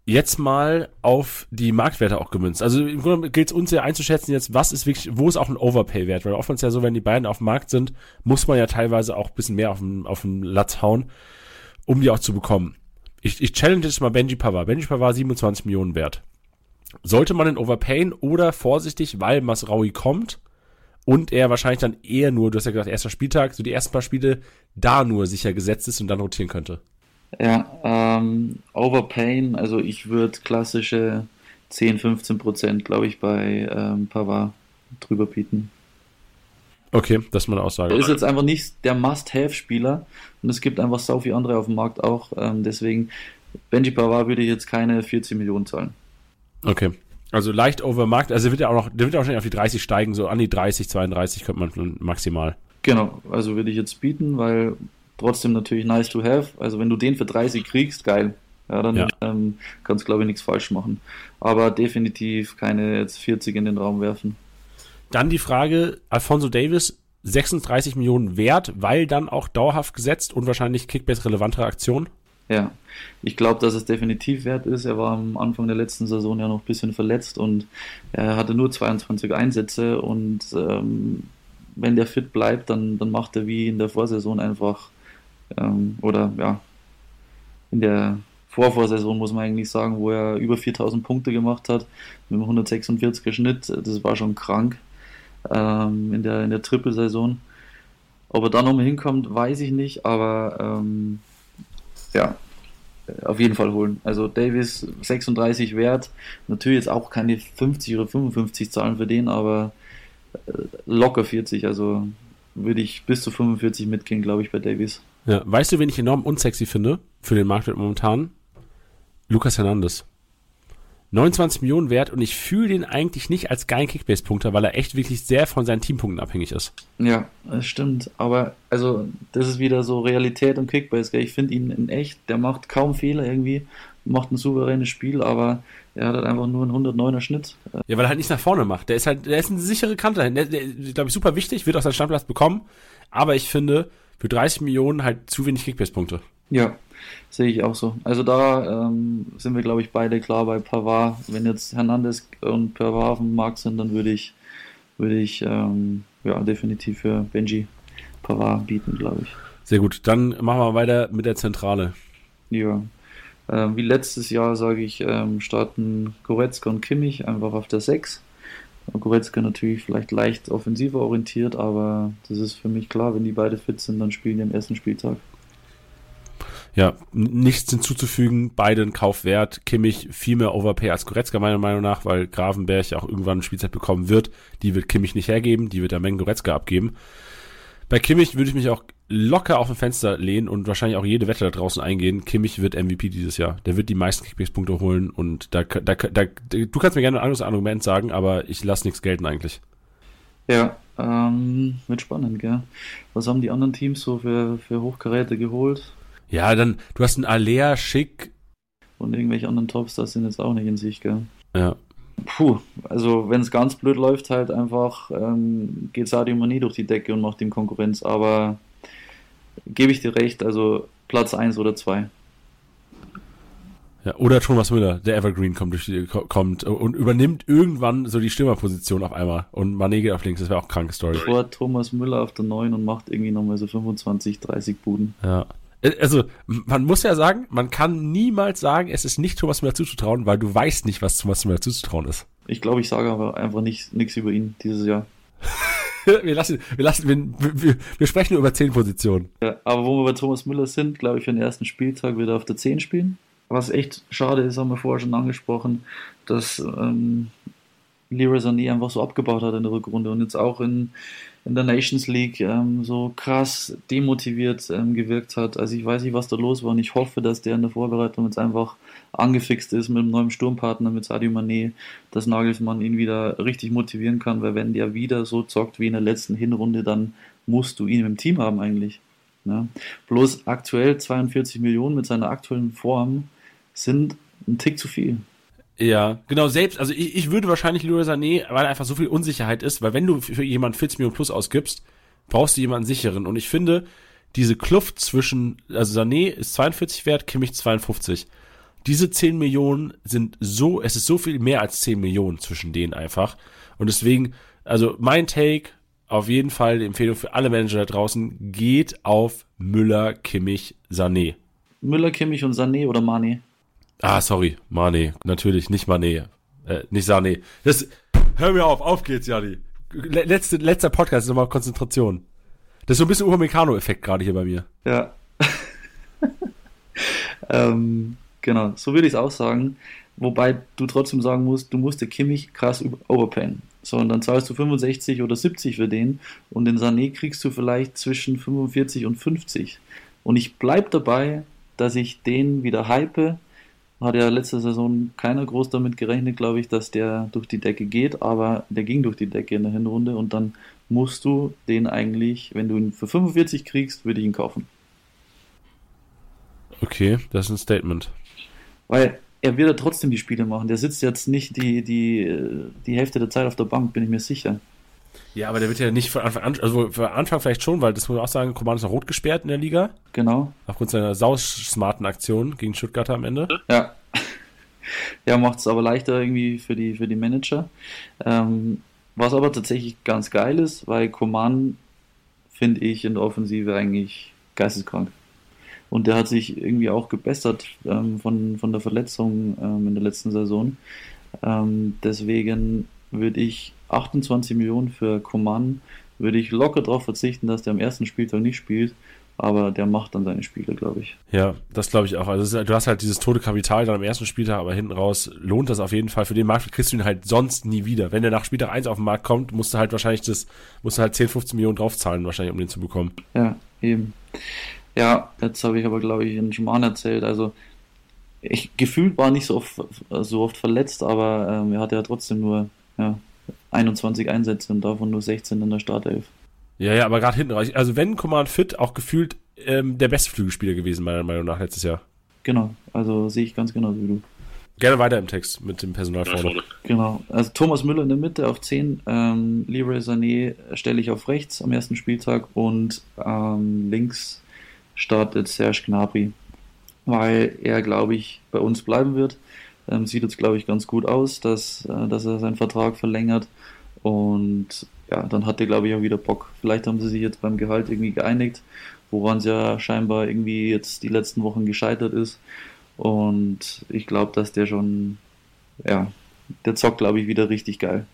Jetzt mal auf die Marktwerte auch gemünzt. Also im Grunde gilt es uns ja einzuschätzen jetzt, was ist wirklich, wo ist auch ein Overpay-Wert? Weil oftmals ja so, wenn die beiden auf dem Markt sind, muss man ja teilweise auch ein bisschen mehr auf den, auf den Latz hauen, um die auch zu bekommen. Ich, ich challenge jetzt mal Benji Pavard. Benji Pavard 27 Millionen wert. Sollte man den overpayen oder vorsichtig, weil Masraui kommt und er wahrscheinlich dann eher nur, du hast ja gesagt, erster Spieltag, so die ersten paar Spiele da nur sicher gesetzt ist und dann rotieren könnte. Ja, ähm, Overpayen, also ich würde klassische 10, 15 Prozent, glaube ich, bei ähm, Pavard drüber bieten. Okay, das ist meine Aussage. Er ist jetzt einfach nicht der Must-Have-Spieler und es gibt einfach so viele andere auf dem Markt auch. Ähm, deswegen, Benji Pavard würde ich jetzt keine 14 Millionen zahlen. Okay. Also leicht over Markt, also wird ja auch noch, der wird ja wahrscheinlich auf die 30 steigen, so an die 30, 32 könnte man maximal. Genau, also würde ich jetzt bieten, weil trotzdem natürlich nice to have. Also wenn du den für 30 kriegst, geil. Ja, dann Ja. Ähm, kannst glaube ich nichts falsch machen. Aber definitiv keine jetzt 40 in den Raum werfen. Dann die Frage, Alfonso Davis, 36 Millionen wert, weil dann auch dauerhaft gesetzt und wahrscheinlich Kickbase relevantere Aktion. Ja, ich glaube, dass es definitiv wert ist. Er war am Anfang der letzten Saison ja noch ein bisschen verletzt und er hatte nur 22 Einsätze und ähm, wenn der fit bleibt, dann, dann macht er wie in der Vorsaison einfach ähm, oder ja, in der Vorvorsaison muss man eigentlich sagen, wo er über 4000 Punkte gemacht hat mit einem 146er Schnitt. Das war schon krank ähm, in der, in der Trippelsaison. Ob er da nochmal hinkommt, weiß ich nicht, aber ähm, ja, auf jeden Fall holen. Also Davis 36 wert, natürlich jetzt auch keine 50 oder 55 Zahlen für den, aber äh, locker 40, also würde ich bis zu 45 mitgehen, glaube ich, bei Davis. Ja, weißt du, wen ich enorm unsexy finde für den Marktwert momentan? Lucas Hernandez. 29 Millionen wert und ich fühle den eigentlich nicht als geilen Kickbase-Punkter, weil er echt wirklich sehr von seinen Teampunkten abhängig ist. Ja, das stimmt. Aber also das ist wieder so Realität und Kickbase. Gell? Ich finde ihn in echt, der macht kaum Fehler irgendwie. macht ein souveränes Spiel, aber er hat halt einfach nur einen 109er Schnitt. Ja, weil er halt nichts nach vorne macht. Der ist halt, der ist eine sichere Kante. Der, der ist, glaube ich, super wichtig, wird auch seinen Stammplatz bekommen. Aber ich finde, für 30 Millionen halt zu wenig Kickbase-Punkte. Ja, sehe ich auch so. Also da ähm, sind wir, glaube ich, beide klar bei Pavard. Wenn jetzt Hernandez und Pavard auf dem Markt sind, dann würde ich, würde ich ähm, ja, definitiv für Benji Pavard bieten, glaube ich. Sehr gut. Dann machen wir weiter mit der Zentrale. Ja. Ähm, wie letztes Jahr sage ich, ähm, starten Goretzka und Kimmich einfach auf der 6. Goretzka natürlich vielleicht leicht offensiver orientiert, aber das ist für mich klar, wenn die beide fit sind, dann spielen die am ersten Spieltag. Ja, nichts hinzuzufügen, beide ein Kaufwert. Kimmich viel mehr Overpay als Goretzka meiner Meinung nach, weil Gravenberg auch irgendwann Spielzeit bekommen wird. Die wird Kimmich nicht hergeben, die wird der Mengen Goretzka abgeben. Bei Kimmich würde ich mich auch locker auf ein Fenster lehnen und wahrscheinlich auch jede Wette da draußen eingehen. Kimmich wird MVP dieses Jahr. Der wird die meisten Kickbase-Punkte holen und da, da, da, du kannst mir gerne ein anderes Argument sagen, aber ich lasse nichts gelten eigentlich. Ja, ähm, wird spannend, gell? Was haben die anderen Teams so für, für Hochkaräte geholt? Ja, dann, du hast einen Alea, Schick. Und irgendwelche anderen Tops, das sind jetzt auch nicht in sich, gell? Ja. Puh, also wenn es ganz blöd läuft, halt einfach ähm, geht Sadio Mani durch die Decke und macht ihm Konkurrenz, aber gebe ich dir recht, also Platz 1 oder 2. Ja, oder Thomas Müller, der Evergreen kommt, durch die, kommt und übernimmt irgendwann so die Stürmerposition auf einmal und Mané geht auf links, das wäre auch eine kranke Story. Vor Thomas Müller auf der 9 und macht irgendwie nochmal so 25, 30 Buden. Ja. Also, man muss ja sagen, man kann niemals sagen, es ist nicht Thomas Müller zuzutrauen, weil du weißt nicht, was Thomas Müller zuzutrauen ist. Ich glaube, ich sage aber einfach nichts über ihn dieses Jahr. wir lassen, wir lassen, wir, wir, wir sprechen nur über 10 Positionen. Ja, aber wo wir bei Thomas Müller sind, glaube ich, für den ersten Spieltag wird er auf der 10 spielen. Was echt schade ist, haben wir vorher schon angesprochen, dass ähm, Leroy Sané einfach so abgebaut hat in der Rückrunde und jetzt auch in, in der Nations League ähm, so krass demotiviert ähm, gewirkt hat. Also ich weiß nicht, was da los war und ich hoffe, dass der in der Vorbereitung jetzt einfach angefixt ist mit einem neuen Sturmpartner, mit Sadio Mané, dass Nagelsmann ihn wieder richtig motivieren kann, weil wenn der wieder so zockt wie in der letzten Hinrunde, dann musst du ihn im Team haben eigentlich. Ne? Bloß aktuell 42 Millionen mit seiner aktuellen Form sind ein Tick zu viel. Ja, genau, selbst, also ich, ich würde wahrscheinlich Leroy Sané, weil einfach so viel Unsicherheit ist, weil wenn du für jemanden 40 Millionen plus ausgibst, brauchst du jemanden sicheren. Und ich finde, diese Kluft zwischen, also Sané ist 42 wert, Kimmich 52. Diese 10 Millionen sind so, es ist so viel mehr als 10 Millionen zwischen denen einfach. Und deswegen, also mein Take, auf jeden Fall die Empfehlung für alle Manager da draußen, geht auf Müller, Kimmich, Sané. Müller, Kimmich und Sané oder Mane? Ah, sorry, Mane, natürlich, nicht Mane, äh, nicht Sané. Das, hör mir auf, auf geht's, Jani. Letzte, letzter Podcast ist nochmal Konzentration. Das ist so ein bisschen Upamecano-Effekt gerade hier bei mir. Ja. ähm, genau, so würde ich es auch sagen. Wobei du trotzdem sagen musst, du musst der Kimmich krass overpayen. So, und dann zahlst du 65 oder 70 für den und den Sané kriegst du vielleicht zwischen 45 und 50. Und ich bleib dabei, dass ich den wieder hype, hat ja letzte Saison keiner groß damit gerechnet, glaube ich, dass der durch die Decke geht, aber der ging durch die Decke in der Hinrunde und dann musst du den eigentlich, wenn du ihn für 45 kriegst, würde ich ihn kaufen. Okay, das ist ein Statement. Weil er wird ja trotzdem die Spiele machen. Der sitzt jetzt nicht die, die, die Hälfte der Zeit auf der Bank, bin ich mir sicher. Ja, aber der wird ja nicht von Anfang an, also von Anfang vielleicht schon, weil das muss man auch sagen, Command ist noch rot gesperrt in der Liga. Genau. Aufgrund seiner sausmarten Aktion gegen Stuttgarter am Ende. Ja. Ja, macht es aber leichter irgendwie für die, für die Manager. Ähm, was aber tatsächlich ganz geil ist, weil Coman finde ich in der Offensive eigentlich geisteskrank. Und der hat sich irgendwie auch gebessert ähm, von, von der Verletzung ähm, in der letzten Saison. Ähm, deswegen würde ich 28 Millionen für Coman, würde ich locker darauf verzichten, dass der am ersten Spieltag nicht spielt. Aber der macht dann seine Spiele, glaube ich. Ja, das glaube ich auch. Also du hast halt dieses tote Kapital dann am ersten Spieltag, aber hinten raus lohnt das auf jeden Fall. Für den Markt kriegst du ihn halt sonst nie wieder. Wenn der nach Spieltag 1 auf den Markt kommt, musst du halt wahrscheinlich das, musst du halt 10, 15 Millionen draufzahlen, wahrscheinlich, um den zu bekommen. Ja, eben. Ja, jetzt habe ich aber, glaube ich, einen Schmarrn erzählt. Also, ich gefühlt war nicht so oft, so oft verletzt, aber ähm, er hatte ja trotzdem nur ja, 21 Einsätze und davon nur 16 in der Startelf. Ja, ja, aber gerade hinten raus. Also wenn Command Fit auch gefühlt ähm, der beste Flügelspieler gewesen, meiner Meinung nach, letztes Jahr. Genau, also sehe ich ganz genauso wie du. Gerne weiter im Text mit dem Personal vorne. Genau, also Thomas Müller in der Mitte auf 10, ähm, Leroy Sané stelle ich auf rechts am ersten Spieltag und ähm, links startet Serge Gnabry, weil er, glaube ich, bei uns bleiben wird. Ähm, sieht jetzt, glaube ich, ganz gut aus, dass, äh, dass er seinen Vertrag verlängert und ja, dann hat er, glaube ich, auch wieder Bock. Vielleicht haben sie sich jetzt beim Gehalt irgendwie geeinigt, woran es ja scheinbar irgendwie jetzt die letzten Wochen gescheitert ist. Und ich glaube, dass der schon, ja, der zockt, glaube ich, wieder richtig geil.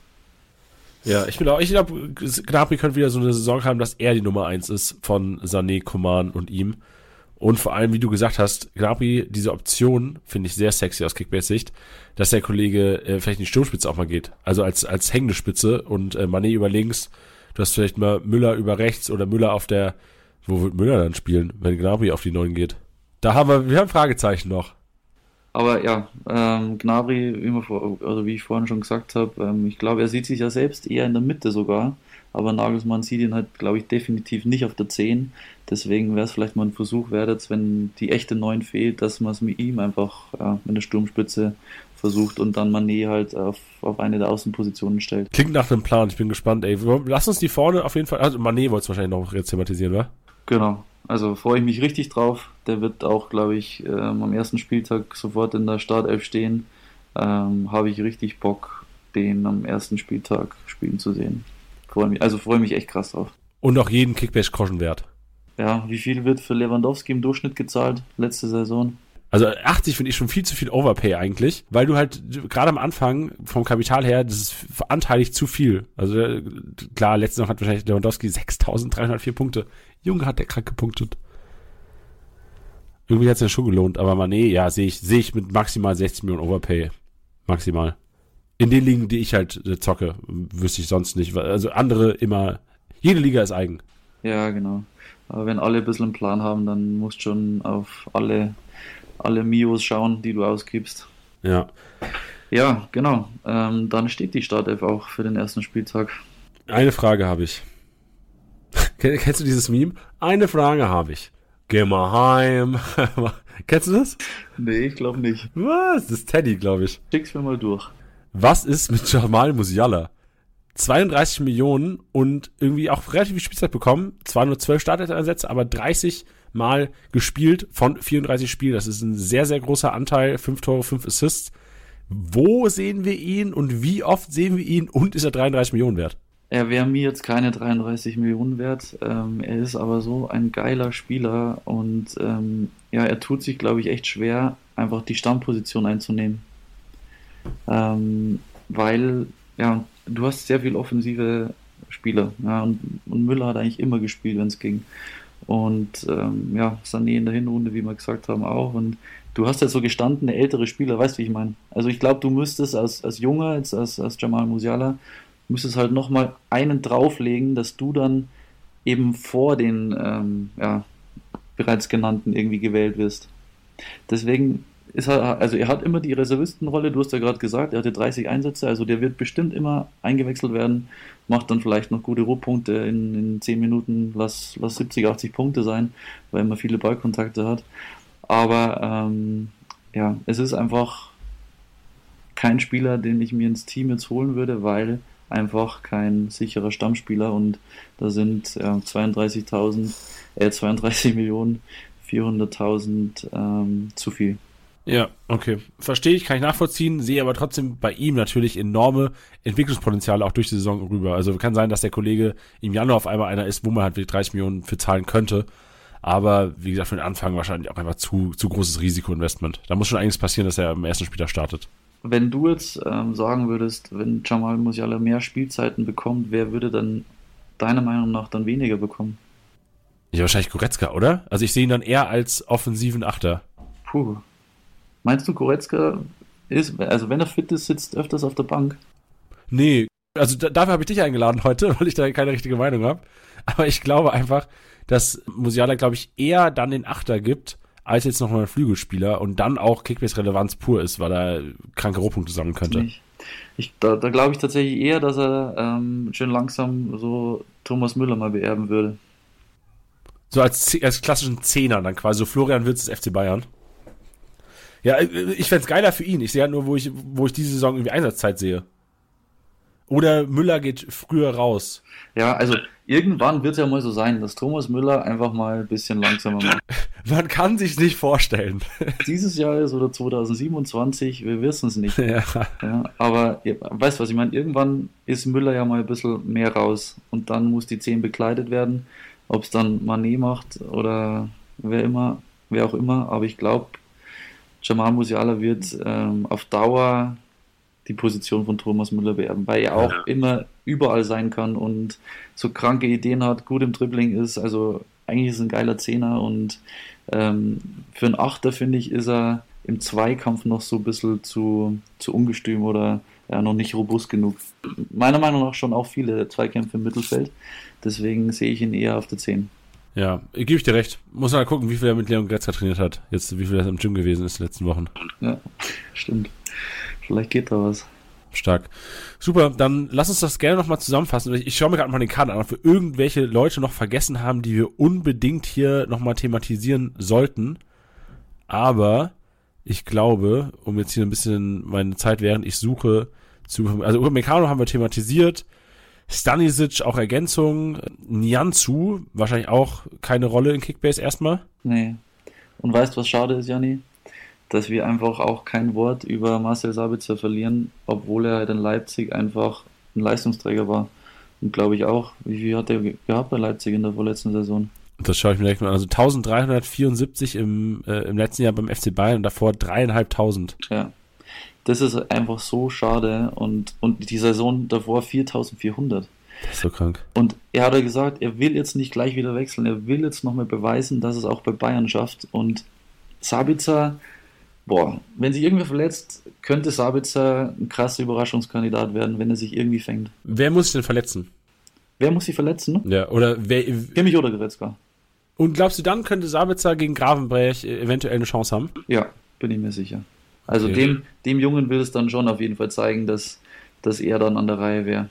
Ja, ich bin auch, ich glaube, Gnabry könnte wieder so eine Saison haben, dass er die Nummer eins ist von Sané, Coman und ihm. Und vor allem, wie du gesagt hast, Gnabry, diese Option finde ich sehr sexy aus Kickbase-Sicht, dass der Kollege äh, vielleicht in die Sturmspitze auch mal geht. Also als, als hängende Spitze und äh, Mané über links. Du hast vielleicht mal Müller über rechts oder Müller auf der, wo wird Müller dann spielen, wenn Gnabry auf die Neuen geht? Da haben wir, wir haben Fragezeichen noch. Aber ja, ähm, Gnabry, wie, vor, also wie ich vorhin schon gesagt habe, ähm, ich glaube, er sieht sich ja selbst eher in der Mitte sogar. Aber Nagelsmann sieht ihn halt, glaube ich, definitiv nicht auf der 10. Deswegen wäre es vielleicht mal ein Versuch wert, jetzt, wenn die echte 9 fehlt, dass man es mit ihm einfach ja, in der Sturmspitze versucht und dann Mané halt auf, auf eine der Außenpositionen stellt. Klingt nach einem Plan, ich bin gespannt, ey. Lass uns die vorne auf jeden Fall. Also Mané wollte es wahrscheinlich noch jetzt thematisieren, wa? Genau. Also freue ich mich richtig drauf. Der wird auch, glaube ich, ähm, am ersten Spieltag sofort in der Startelf stehen. Ähm, Habe ich richtig Bock, den am ersten Spieltag spielen zu sehen. Freu mich, also freue mich echt krass drauf. Und auch jeden Kickback-Groschen wert. Ja, wie viel wird für Lewandowski im Durchschnitt gezahlt letzte Saison? Also 80 finde ich schon viel zu viel Overpay eigentlich, weil du halt gerade am Anfang vom Kapital her, das ist anteilig zu viel. Also äh, klar, letztes Jahr hat wahrscheinlich Lewandowski 6.304 Punkte. Junge hat der krank gepunktet. Irgendwie hat es ja schon gelohnt, aber man, nee, ja, sehe ich, sehe ich mit maximal 60 Millionen Overpay. Maximal. In den Ligen, die ich halt äh, zocke, wüsste ich sonst nicht. Also andere immer, jede Liga ist eigen. Ja, genau. Aber wenn alle ein bisschen einen Plan haben, dann musst du schon auf alle, alle Mios schauen, die du ausgibst. Ja. Ja, genau. Ähm, dann steht die Startelf auch für den ersten Spieltag. Eine Frage habe ich. Kennst du dieses Meme? Eine Frage habe ich. Geh mal heim. Kennst du das? Nee, ich glaube nicht. Was? Das ist Teddy, glaube ich. Schick's mir mal durch. Was ist mit Jamal Musiala? 32 Millionen und irgendwie auch relativ viel Spielzeit bekommen. Zwar nur 12 Startelf-Einsätze, aber 30 Mal gespielt von 34 Spielen. Das ist ein sehr, sehr großer Anteil. 5 Tore, 5 Assists. Wo sehen wir ihn und wie oft sehen wir ihn und ist er 33 Millionen wert? Er wäre mir jetzt keine 33 Millionen wert. Ähm, er ist aber so ein geiler Spieler und ähm, ja, er tut sich, glaube ich, echt schwer, einfach die Stammposition einzunehmen. Ähm, weil, ja, du hast sehr viel offensive Spieler. Ja, und, und Müller hat eigentlich immer gespielt, wenn es ging. Und ähm, ja, Sané in der Hinrunde, wie wir gesagt haben, auch. Und du hast ja so gestandene ältere Spieler, weißt du, wie ich meine? Also ich glaube, du müsstest als, als Junger, als, als, als Jamal Musiala, müsstest halt nochmal einen drauflegen, dass du dann eben vor den ähm, ja, bereits genannten irgendwie gewählt wirst. Deswegen er, also er hat immer die Reservistenrolle, du hast ja gerade gesagt, er hatte 30 Einsätze, also der wird bestimmt immer eingewechselt werden, macht dann vielleicht noch gute Ruhpunkte in, in 10 Minuten, lass, lass 70, 80 Punkte sein, weil man viele Ballkontakte hat. Aber ähm, ja, es ist einfach kein Spieler, den ich mir ins Team jetzt holen würde, weil einfach kein sicherer Stammspieler und da sind äh, 32.000, äh, 32 Millionen 400.000 ähm, zu viel. Ja, okay. Verstehe ich, kann ich nachvollziehen, sehe aber trotzdem bei ihm natürlich enorme Entwicklungspotenziale auch durch die Saison rüber. Also kann sein, dass der Kollege im Januar auf einmal einer ist, wo man halt 30 Millionen für zahlen könnte. Aber wie gesagt, für den Anfang wahrscheinlich auch einfach zu, zu großes Risikoinvestment. Da muss schon einiges passieren, dass er am ersten Spieler startet. Wenn du jetzt ähm, sagen würdest, wenn Jamal Musiala mehr Spielzeiten bekommt, wer würde dann deiner Meinung nach dann weniger bekommen? Ja, wahrscheinlich Goretzka, oder? Also ich sehe ihn dann eher als offensiven Achter. Puh. Meinst du, Goretzka ist, also wenn er fit ist, sitzt öfters auf der Bank? Nee, also da, dafür habe ich dich eingeladen heute, weil ich da keine richtige Meinung habe. Aber ich glaube einfach, dass Musiala, glaube ich, eher dann den Achter gibt, als jetzt noch mal ein Flügelspieler und dann auch Kickbase-Relevanz pur ist, weil er kranke Rohpunkte sammeln könnte. Ich, da, da glaube ich tatsächlich eher, dass er ähm, schön langsam so Thomas Müller mal beerben würde. So als, als klassischen Zehner dann quasi, so Florian Wirtz des FC Bayern. Ja, äh, ich fände geiler für ihn. Ich sehe ja nur, wo ich, wo ich diese Saison irgendwie Einsatzzeit sehe. Oder Müller geht früher raus. Ja, also irgendwann wird es ja mal so sein, dass Thomas Müller einfach mal ein bisschen langsamer macht. Man kann sich nicht vorstellen. Dieses Jahr ist oder 2027, wir wissen es nicht. Ja. Ja, aber weißt was ich meine, irgendwann ist Müller ja mal ein bisschen mehr raus und dann muss die 10 bekleidet werden. Ob es dann Manet macht oder wer immer, wer auch immer, aber ich glaube, Jamal Musiala wird ähm, auf Dauer die Position von Thomas Müller beerben, weil er auch Ja. immer überall sein kann und so kranke Ideen hat, gut im Dribbling ist, also eigentlich ist er ein geiler Zehner und ähm, für einen Achter finde ich, ist er im Zweikampf noch so ein bisschen zu, zu ungestüm oder ja, noch nicht robust genug. Meiner Meinung nach schon auch viele Zweikämpfe im Mittelfeld, deswegen sehe ich ihn eher auf der 10. Ja, gebe ich dir recht. Muss mal gucken, wie viel er mit Leon Goretzka trainiert hat. Jetzt, wie viel er im Gym gewesen ist in den letzten Wochen. Ja, stimmt. Vielleicht geht da was. Stark. Super, dann lass uns das gerne nochmal zusammenfassen. Ich, ich schaue mir gerade mal den Kader an, ob wir irgendwelche Leute noch vergessen haben, die wir unbedingt hier nochmal thematisieren sollten. Aber ich glaube, um jetzt hier ein bisschen meine Zeit, während ich suche, zu, also Upamecano haben wir thematisiert, Stanisic auch Ergänzung, Nianzu wahrscheinlich auch keine Rolle in Kickbase erstmal. Nee. Und weißt was schade ist, Janni? Dass wir einfach auch kein Wort über Marcel Sabitzer verlieren, obwohl er halt in Leipzig einfach ein Leistungsträger war. Und glaube ich auch, wie viel hat er ge- gehabt bei Leipzig in der vorletzten Saison? Das schaue ich mir direkt mal an. Also 1374 im, äh, im letzten Jahr beim FC Bayern und davor dreieinhalbtausend. Ja. Das ist einfach so schade und, und die Saison davor 4400. Das ist so krank. Und er hat ja gesagt, er will jetzt nicht gleich wieder wechseln, er will jetzt nochmal beweisen, dass es auch bei Bayern schafft. Und Sabitzer, boah, wenn sich irgendwer verletzt, könnte Sabitzer ein krasser Überraschungskandidat werden, wenn er sich irgendwie fängt. Wer muss sich denn verletzen? Wer muss sich verletzen? Ja, oder wer, Kimmich oder Goretzka? und glaubst du, dann könnte Sabitzer gegen Gravenbrech eventuell eine Chance haben? Ja, bin ich mir sicher. Also Okay. dem, dem Jungen will es dann schon auf jeden Fall zeigen, dass, dass er dann an der Reihe wäre.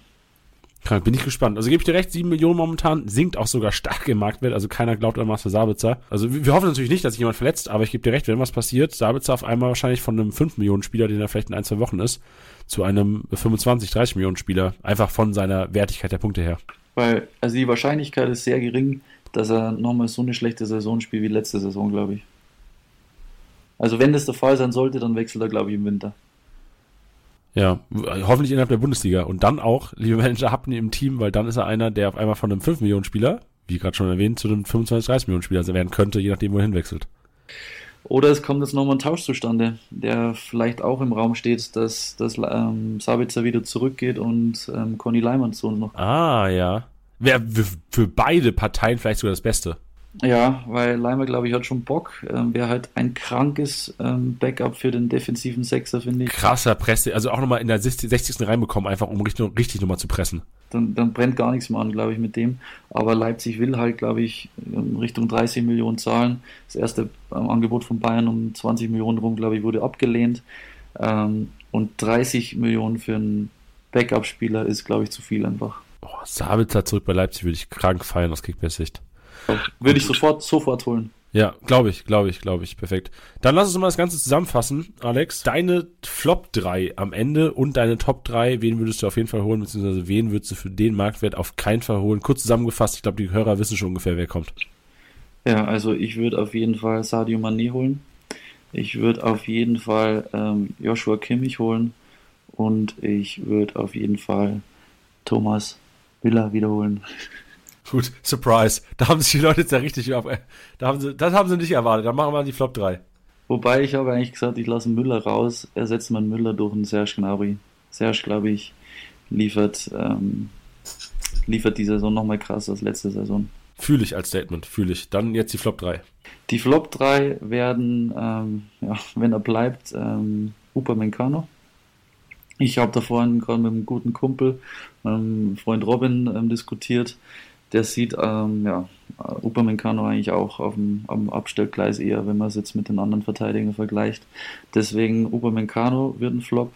Krank, bin ich gespannt. Also gebe ich dir recht, 7 Millionen momentan, sinkt auch sogar stark im Marktwert, also keiner glaubt an Marcel Sabitzer. Also wir wir hoffen natürlich nicht, dass sich jemand verletzt, aber ich gebe dir recht, wenn was passiert, Sabitzer auf einmal wahrscheinlich von einem 5 Millionen Spieler, den er vielleicht in ein, zwei Wochen ist, zu einem 25, 30 Millionen Spieler, einfach von seiner Wertigkeit der Punkte her. Weil, also die Wahrscheinlichkeit ist sehr gering, dass er nochmal so eine schlechte Saison spielt wie letzte Saison, glaube ich. Also wenn das der Fall sein sollte, dann wechselt er, glaube ich, im Winter. Ja, hoffentlich innerhalb der Bundesliga. Und dann auch, liebe Manager, habt ihn im Team, weil dann ist er einer, der auf einmal von einem 5 Millionen Spieler, wie gerade schon erwähnt, zu einem 25, 30 Millionen Spieler werden könnte, je nachdem, wohin wechselt. Oder es kommt jetzt nochmal ein Tausch zustande, der vielleicht auch im Raum steht, dass, dass ähm, Sabitzer wieder zurückgeht und ähm, Conny Leimann zu uns noch. Ah, ja. Wäre für beide Parteien vielleicht sogar das Beste. Ja, weil Leimer, glaube ich, hat schon Bock. Ähm, Wäre halt ein krankes ähm, Backup für den defensiven Sechser, finde ich. Krasser Presse, also auch nochmal in der 60. 60. reinbekommen, einfach um richtig, richtig nochmal zu pressen. Dann, dann brennt gar nichts mehr an, glaube ich, mit dem. Aber Leipzig will halt, glaube ich, in Richtung 30 Millionen zahlen. Das erste ähm, Angebot von Bayern um 20 Millionen rum, glaube ich, wurde abgelehnt. Ähm, und 30 Millionen für einen Backup-Spieler ist, glaube ich, zu viel einfach. Oh, Sabitzer zurück bei Leipzig würde ich krank feiern aus Kickbase-Sicht. Würde ich sofort, sofort holen. Ja, glaube ich, glaube ich, glaube ich. Perfekt. Dann lass uns mal das Ganze zusammenfassen, Alex. Deine Flop 3 am Ende und deine Top 3, wen würdest du auf jeden Fall holen, beziehungsweise wen würdest du für den Marktwert auf keinen Fall holen? Kurz zusammengefasst, ich glaube, die Hörer wissen schon ungefähr, wer kommt. Ja, also ich würde auf jeden Fall Sadio Mané holen. Ich würde auf jeden Fall ähm, Joshua Kimmich holen. Und ich würde auf jeden Fall Thomas Villa wiederholen. Gut, Surprise. Da haben sich die Leute jetzt ja richtig auf. Da haben sie, das haben sie nicht erwartet. Dann machen wir die Flop 3. Wobei ich habe eigentlich gesagt, ich lasse Müller raus, ersetze man Müller durch einen Serge Gnabry. Serge, glaube ich, liefert, ähm, liefert die Saison nochmal krasser als letzte Saison. Fühle ich als Statement, fühle ich. Dann jetzt die Flop 3. Die Flop 3 werden, ähm, ja, wenn er bleibt, ähm, Upamecano. Ich habe da vorhin gerade mit einem guten Kumpel, meinem Freund Robin, ähm, diskutiert. Der sieht ähm, ja, Upamecano eigentlich auch auf dem, am Abstellgleis eher, wenn man es jetzt mit den anderen Verteidigern vergleicht. Deswegen Upamecano wird ein Flop.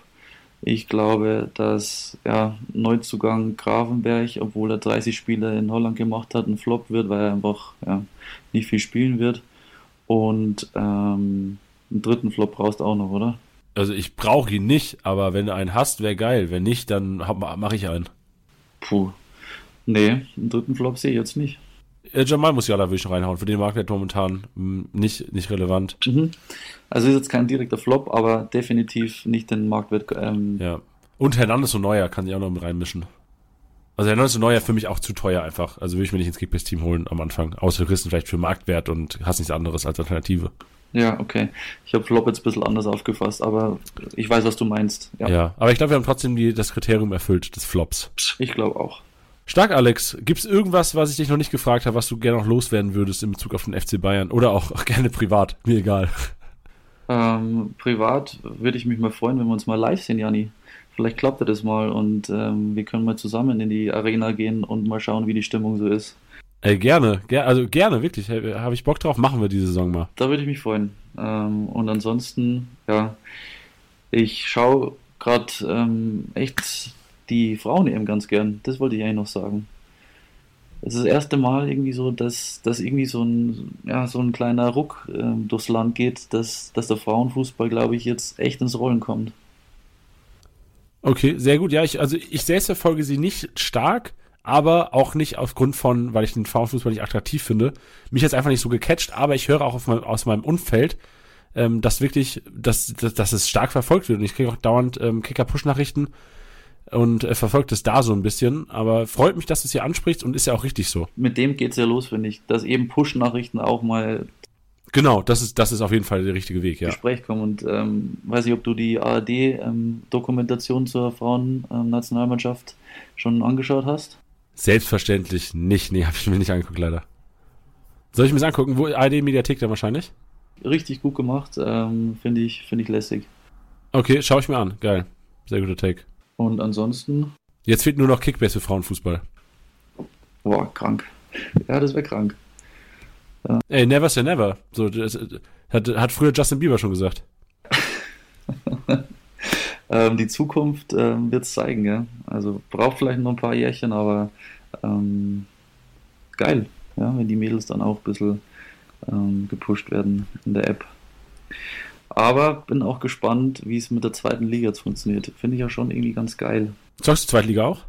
Ich glaube, dass ja, Neuzugang Gravenberg, obwohl er 30 Spiele in Holland gemacht hat, ein Flop wird, weil er einfach ja, nicht viel spielen wird. Und ähm, einen dritten Flop brauchst du auch noch, oder? Also ich brauche ihn nicht, aber wenn du einen hast, wäre geil. Wenn nicht, dann mache ich einen. Puh. Nee, einen dritten Flop sehe ich jetzt nicht. Äh, Jamal Musiala will ich noch reinhauen. Für den Marktwert momentan mh, hm, nicht, nicht relevant. Mhm. Also ist jetzt kein direkter Flop, aber definitiv nicht den Marktwert. Ähm ja. Und Hernandez und Neuer kann ich auch noch mit reinmischen. Also Hernandez und Neuer für mich auch zu teuer einfach. Also würde ich mir nicht ins Kickbase-Team holen am Anfang. Außer kriegst vielleicht für Marktwert und hast nichts anderes als Alternative. Ja, okay. Ich habe Flop jetzt ein bisschen anders aufgefasst, aber ich weiß, was du meinst. Ja, ja aber ich glaube, wir haben trotzdem die, das Kriterium erfüllt des Flops. Ich glaube auch. Stark, Alex. Gibt es irgendwas, was ich dich noch nicht gefragt habe, was du gerne noch loswerden würdest in Bezug auf den FC Bayern? Oder auch, auch gerne privat? Mir egal. Ähm, privat würde ich mich mal freuen, wenn wir uns mal live sehen, Jani. Vielleicht klappt das mal und ähm, wir können mal zusammen in die Arena gehen und mal schauen, wie die Stimmung so ist. Ey, gerne, ger also gerne, wirklich. Habe ich Bock drauf, machen wir diese Saison mal. Da würde ich mich freuen. Ähm, und ansonsten, ja, ich schaue gerade ähm, echt die Frauen eben ganz gern. Das wollte ich eigentlich noch sagen. Es ist das erste Mal irgendwie so, dass, dass irgendwie so ein, ja, so ein kleiner Ruck ähm, durchs Land geht, dass, dass der Frauenfußball, glaube ich, jetzt echt ins Rollen kommt. Okay, sehr gut. Ja, ich, also ich selbst verfolge sie nicht stark, aber auch nicht aufgrund von, weil ich den Frauenfußball nicht attraktiv finde. Mich jetzt einfach nicht so gecatcht, aber ich höre auch mein, aus meinem Umfeld, ähm, dass wirklich, dass, dass, dass es stark verfolgt wird. Und ich kriege auch dauernd ähm, Kicker-Push-Nachrichten und äh, verfolgt es da so ein bisschen. Aber freut mich, dass du es hier ansprichst und ist ja auch richtig so. Mit dem geht's ja los, finde ich, dass eben Push-Nachrichten auch mal Genau, das ist, das ist auf jeden Fall der richtige Weg, ja. Gespräch kommen. Und ähm, weiß ich, ob du die ARD-Dokumentation ähm, zur Frauen-Nationalmannschaft schon angeschaut hast? Selbstverständlich nicht. Nee, habe ich mir nicht angeguckt, leider. Soll ich mir das angucken? Wo ARD-Mediathek dann wahrscheinlich? Richtig gut gemacht. Ähm, Finde ich, find ich lässig. Okay, schaue ich mir an. Geil. Sehr guter Take. Und ansonsten? Jetzt fehlt nur noch Kickbase für Frauenfußball. Boah, krank. Ja, das wäre krank. Ja. Ey, never say never. So, das, hat, hat früher Justin Bieber schon gesagt. ähm, die Zukunft ähm, wird es zeigen, ja. Also braucht vielleicht noch ein paar Jährchen, aber ähm, geil, ja, wenn die Mädels dann auch ein bisschen ähm, gepusht werden in der App. Aber bin auch gespannt, wie es mit der zweiten Liga jetzt funktioniert. Finde ich ja schon irgendwie ganz geil. Zockst du zweite Liga auch?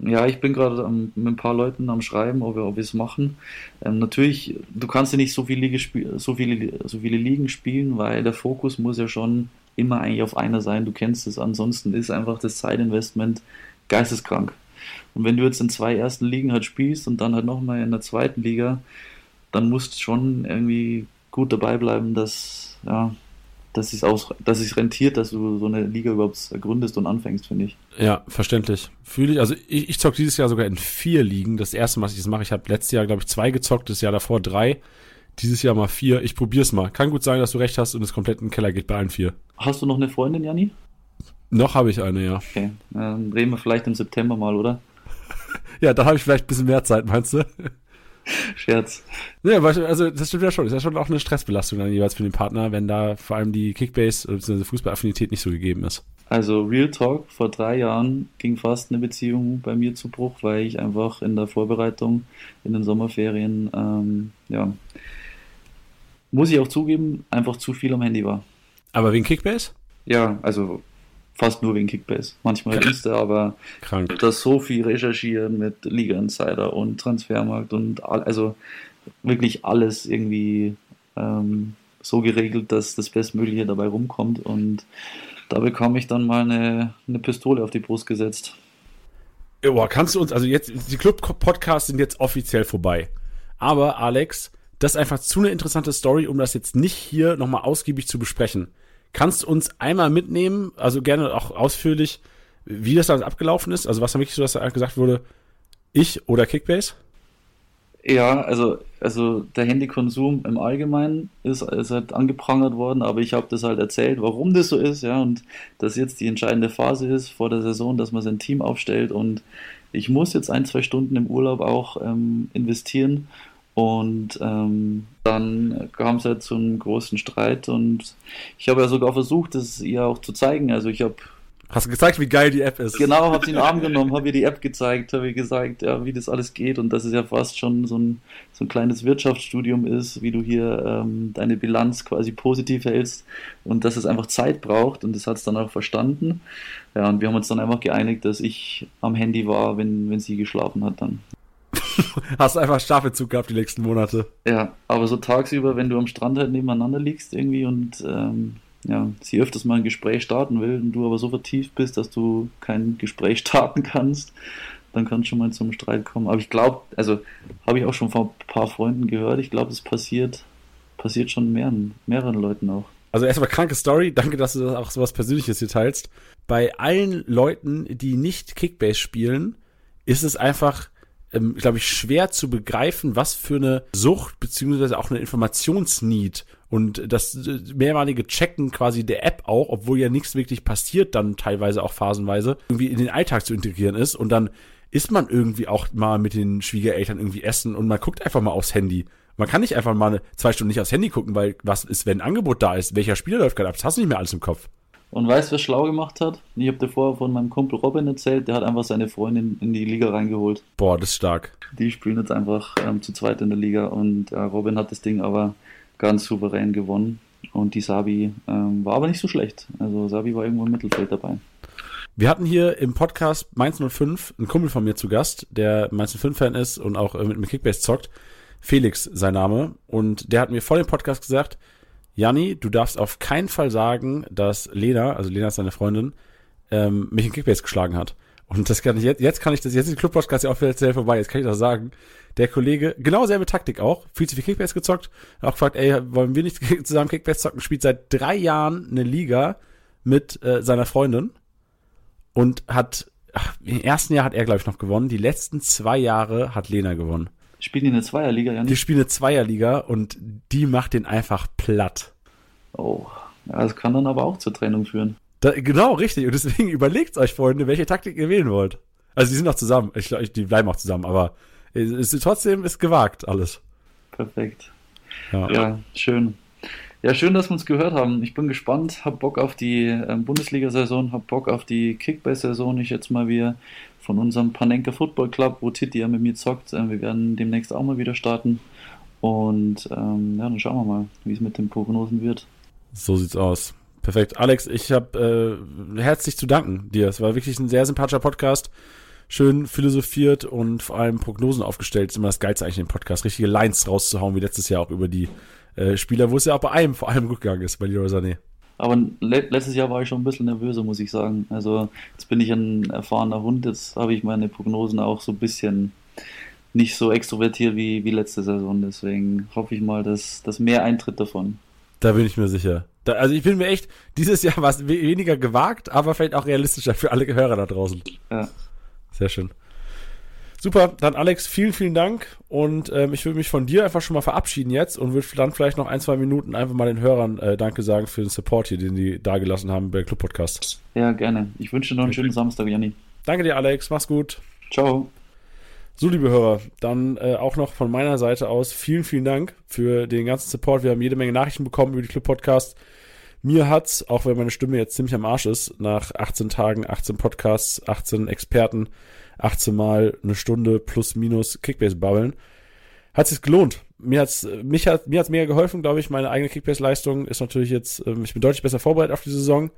Ja, ich bin gerade mit ein paar Leuten am Schreiben, ob wir, es machen. Ähm, natürlich, du kannst ja nicht so viele, so, viele, so viele Ligen spielen, weil der Fokus muss ja schon immer eigentlich auf einer sein. Du kennst es. Ansonsten ist einfach das Zeitinvestment geisteskrank. Und wenn du jetzt in zwei ersten Ligen halt spielst und dann halt nochmal in der zweiten Liga, dann musst du schon irgendwie gut dabei bleiben, dass, ja, dass es auch, dass es rentiert, dass du so eine Liga überhaupt gründest und anfängst, finde ich. Ja, verständlich. Fühle ich, also ich, ich zock dieses Jahr sogar in vier Ligen. Das erste Mal, dass ich das mache, ich habe letztes Jahr, glaube ich, zwei gezockt, das Jahr davor drei. Dieses Jahr mal vier. Ich probier's mal. Kann gut sein, dass du recht hast und es komplett in den Keller geht bei allen vier. Hast du noch eine Freundin, Janni? Noch habe ich eine, ja. Okay, dann reden wir vielleicht im September mal, oder? ja, da habe ich vielleicht ein bisschen mehr Zeit, meinst du? Scherz. Ja, also das stimmt ja schon. Das ist ja schon auch eine Stressbelastung dann jeweils für den Partner, wenn da vor allem die Kickbase bzw. Fußballaffinität nicht so gegeben ist. Also Real Talk, vor drei Jahren ging fast eine Beziehung bei mir zu Bruch, weil ich einfach in der Vorbereitung in den Sommerferien, ähm, ja, muss ich auch zugeben, einfach zu viel am Handy war. Aber wegen Kickbase? Ja, also fast nur wegen Kickbase. Manchmal ist er aber Krank. das so viel recherchieren mit Liga Insider und Transfermarkt und all, also wirklich alles irgendwie ähm, so geregelt, dass das Bestmögliche dabei rumkommt und da bekam ich dann mal eine, eine Pistole auf die Brust gesetzt. Boah, kannst du uns, also jetzt, die Club-Podcasts sind jetzt offiziell vorbei. Aber Alex, das ist einfach zu eine interessante Story, um das jetzt nicht hier nochmal ausgiebig zu besprechen. Kannst du uns einmal mitnehmen, also gerne auch ausführlich, wie das dann abgelaufen ist? Also was dann wirklich so, dass da gesagt wurde, ich oder Kickbase? Ja, also, also der Handykonsum im Allgemeinen ist, ist halt angeprangert worden, aber ich habe das halt erzählt, warum das so ist, ja, und dass jetzt die entscheidende Phase ist vor der Saison, dass man sein Team aufstellt und ich muss jetzt ein, zwei Stunden im Urlaub auch ähm, investieren und ähm, dann kam es halt zu einem großen Streit und ich habe ja sogar versucht, das ihr auch zu zeigen. Also ich habe Hast du gezeigt, wie geil die App ist? Genau, habe sie in den Arm genommen, habe ihr die App gezeigt, habe ihr gesagt, ja, wie das alles geht und dass es ja fast schon so ein, so ein kleines Wirtschaftsstudium ist, wie du hier ähm, deine Bilanz quasi positiv hältst und dass es einfach Zeit braucht und das hat es dann auch verstanden. Ja, und wir haben uns dann einfach geeinigt, dass ich am Handy war, wenn, wenn sie geschlafen hat dann. Hast du einfach Staffelzug gehabt die nächsten Monate. Ja, aber so tagsüber, wenn du am Strand halt nebeneinander liegst irgendwie und ähm, ja, sie öfters mal ein Gespräch starten will und du aber so vertieft bist, dass du kein Gespräch starten kannst, dann kann es schon mal zum Streit kommen. Aber ich glaube, also habe ich auch schon von ein paar Freunden gehört, ich glaube, es passiert, passiert schon mehreren, mehreren Leuten auch. Also erstmal kranke Story, danke, dass du das auch so was Persönliches hier teilst. Bei allen Leuten, die nicht Kickbase spielen, ist es einfach ähm, glaube ich, schwer zu begreifen, was für eine Sucht beziehungsweise auch eine Informationsneed und das äh, mehrmalige Checken quasi der App auch, obwohl ja nichts wirklich passiert, dann teilweise auch phasenweise, irgendwie in den Alltag zu integrieren ist und dann ist man irgendwie auch mal mit den Schwiegereltern irgendwie essen und man guckt einfach mal aufs Handy. Man kann nicht einfach mal zwei Stunden nicht aufs Handy gucken, weil was ist, wenn ein Angebot da ist? Welcher Spieler läuft gerade ab? Das hast du nicht mehr alles im Kopf. Und weißt du, wer schlau gemacht hat? Ich habe dir vorher von meinem Kumpel Robin erzählt, der hat einfach seine Freundin in die Liga reingeholt. Boah, das ist stark. Die spielen jetzt einfach ähm, zu zweit in der Liga und äh, Robin hat das Ding aber ganz souverän gewonnen. Und die Sabi ähm, war aber nicht so schlecht. Also Sabi war irgendwo im Mittelfeld dabei. Wir hatten hier im Podcast Mainz 05 einen Kumpel von mir zu Gast, der Mainz 05-Fan ist und auch äh, mit, mit Kickbase zockt. Felix, sein Name. Und der hat mir vor dem Podcast gesagt, Janni, du darfst auf keinen Fall sagen, dass Lena, also Lena ist seine Freundin, ähm, mich in Kickbase geschlagen hat. Und das kann ich jetzt, jetzt kann ich das, jetzt ist die Club-Podcast ja offiziell vorbei, jetzt kann ich das sagen. Der Kollege, genau selbe Taktik auch, viel zu viel Kickbase gezockt, auch gefragt, ey, wollen wir nicht zusammen Kickbase zocken, spielt seit drei Jahren eine Liga mit äh, seiner Freundin und hat, ach, im ersten Jahr hat er, glaube ich, noch gewonnen, die letzten zwei Jahre hat Lena gewonnen. Spielen die eine Zweierliga, ja Die spielen eine Zweierliga und die macht den einfach platt. Oh, ja, das kann dann aber auch zur Trennung führen. Da, genau, richtig. Und deswegen überlegt euch, Freunde, welche Taktik ihr wählen wollt. Also, die sind noch zusammen. Ich glaube, die bleiben auch zusammen, aber es ist trotzdem ist gewagt alles. Perfekt. Ja, ja schön. Ja, schön, dass wir uns gehört haben. Ich bin gespannt, hab Bock auf die ähm, Bundesliga-Saison, hab Bock auf die Kickbase-Saison. Ich jetzt mal wieder von unserem Panenka Football Club, wo Titi ja mit mir zockt. Äh, wir werden demnächst auch mal wieder starten. Und ähm, ja, dann schauen wir mal, wie es mit den Prognosen wird. So sieht's aus. Perfekt. Alex, ich habe äh, herzlich zu danken dir. Es war wirklich ein sehr sympathischer Podcast. Schön philosophiert und vor allem Prognosen aufgestellt. ist immer das Geilste eigentlich im Podcast. Richtige Lines rauszuhauen, wie letztes Jahr auch über die äh, Spieler, wo es ja auch bei einem vor allem gut gegangen ist, bei Leroy Sané. Aber le letztes Jahr war ich schon ein bisschen nervöser, muss ich sagen. Also jetzt bin ich ein erfahrener Hund, jetzt habe ich meine Prognosen auch so ein bisschen nicht so extrovertiert wie, wie letzte Saison. Deswegen hoffe ich mal, dass, dass mehr eintritt davon. Da bin ich mir sicher. Da, also ich bin mir echt, dieses Jahr war es weniger gewagt, aber vielleicht auch realistischer für alle Hörer da draußen. Ja. Sehr schön. Super, dann Alex, vielen, vielen Dank. Und ähm, ich würde mich von dir einfach schon mal verabschieden jetzt und würde dann vielleicht noch ein, zwei Minuten einfach mal den Hörern äh, Danke sagen für den Support hier, den die da gelassen haben bei Club Podcast. Ja, gerne. Ich wünsche dir noch einen schönen Samstag, Janni. Danke dir, Alex. Mach's gut. Ciao. So, liebe Hörer, dann äh, auch noch von meiner Seite aus vielen, vielen Dank für den ganzen Support. Wir haben jede Menge Nachrichten bekommen über die Club Podcast. Mir hat's, auch wenn meine Stimme jetzt ziemlich am Arsch ist, nach 18 Tagen, 18 Podcasts, 18 Experten, 18 Mal eine Stunde plus minus Kickbase-Babbeln. Hat sich gelohnt. Mir hat's, mich hat, mir hat's mega geholfen, glaube ich. Meine eigene Kickbase-Leistung ist natürlich jetzt, ähm, ich bin deutlich besser vorbereitet auf die Saison.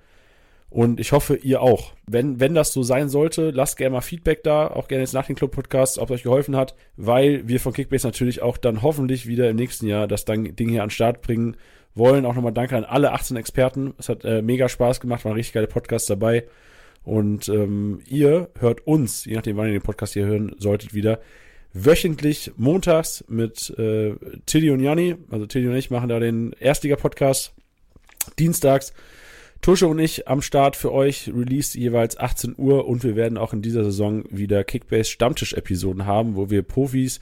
Und ich hoffe, ihr auch. Wenn, wenn das so sein sollte, lasst gerne mal Feedback da, auch gerne jetzt nach dem Club-Podcast, ob es euch geholfen hat, weil wir von Kickbase natürlich auch dann hoffentlich wieder im nächsten Jahr das Ding hier an den Start bringen wollen. Auch nochmal danke an alle 18 Experten. Es hat äh, mega Spaß gemacht, waren richtig geile Podcasts dabei. Und ähm, ihr hört uns, je nachdem, wann ihr den Podcast hier hören solltet, wieder wöchentlich montags mit äh, Tilly und Janni. Also Tilly und ich machen da den Erstliga-Podcast. Dienstags Tusche und ich am Start für euch. Release jeweils 18 Uhr und wir werden auch in dieser Saison wieder Kickbase Stammtisch-Episoden haben, wo wir Profis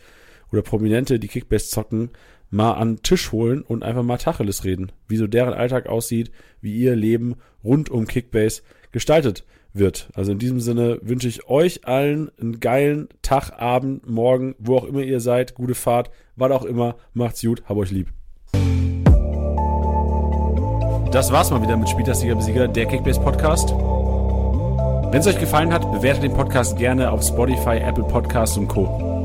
oder Prominente, die Kickbase zocken, mal an den Tisch holen und einfach mal Tacheles reden. Wie so deren Alltag aussieht, wie ihr Leben rund um Kickbase gestaltet wird. Also in diesem Sinne wünsche ich euch allen einen geilen Tag, Abend, Morgen, wo auch immer ihr seid. Gute Fahrt, was auch immer. Macht's gut, hab euch lieb. Das war's mal wieder mit Spieltastiger Besieger, der Kickbase Podcast. Wenn es euch gefallen hat, bewertet den Podcast gerne auf Spotify, Apple Podcasts und Co.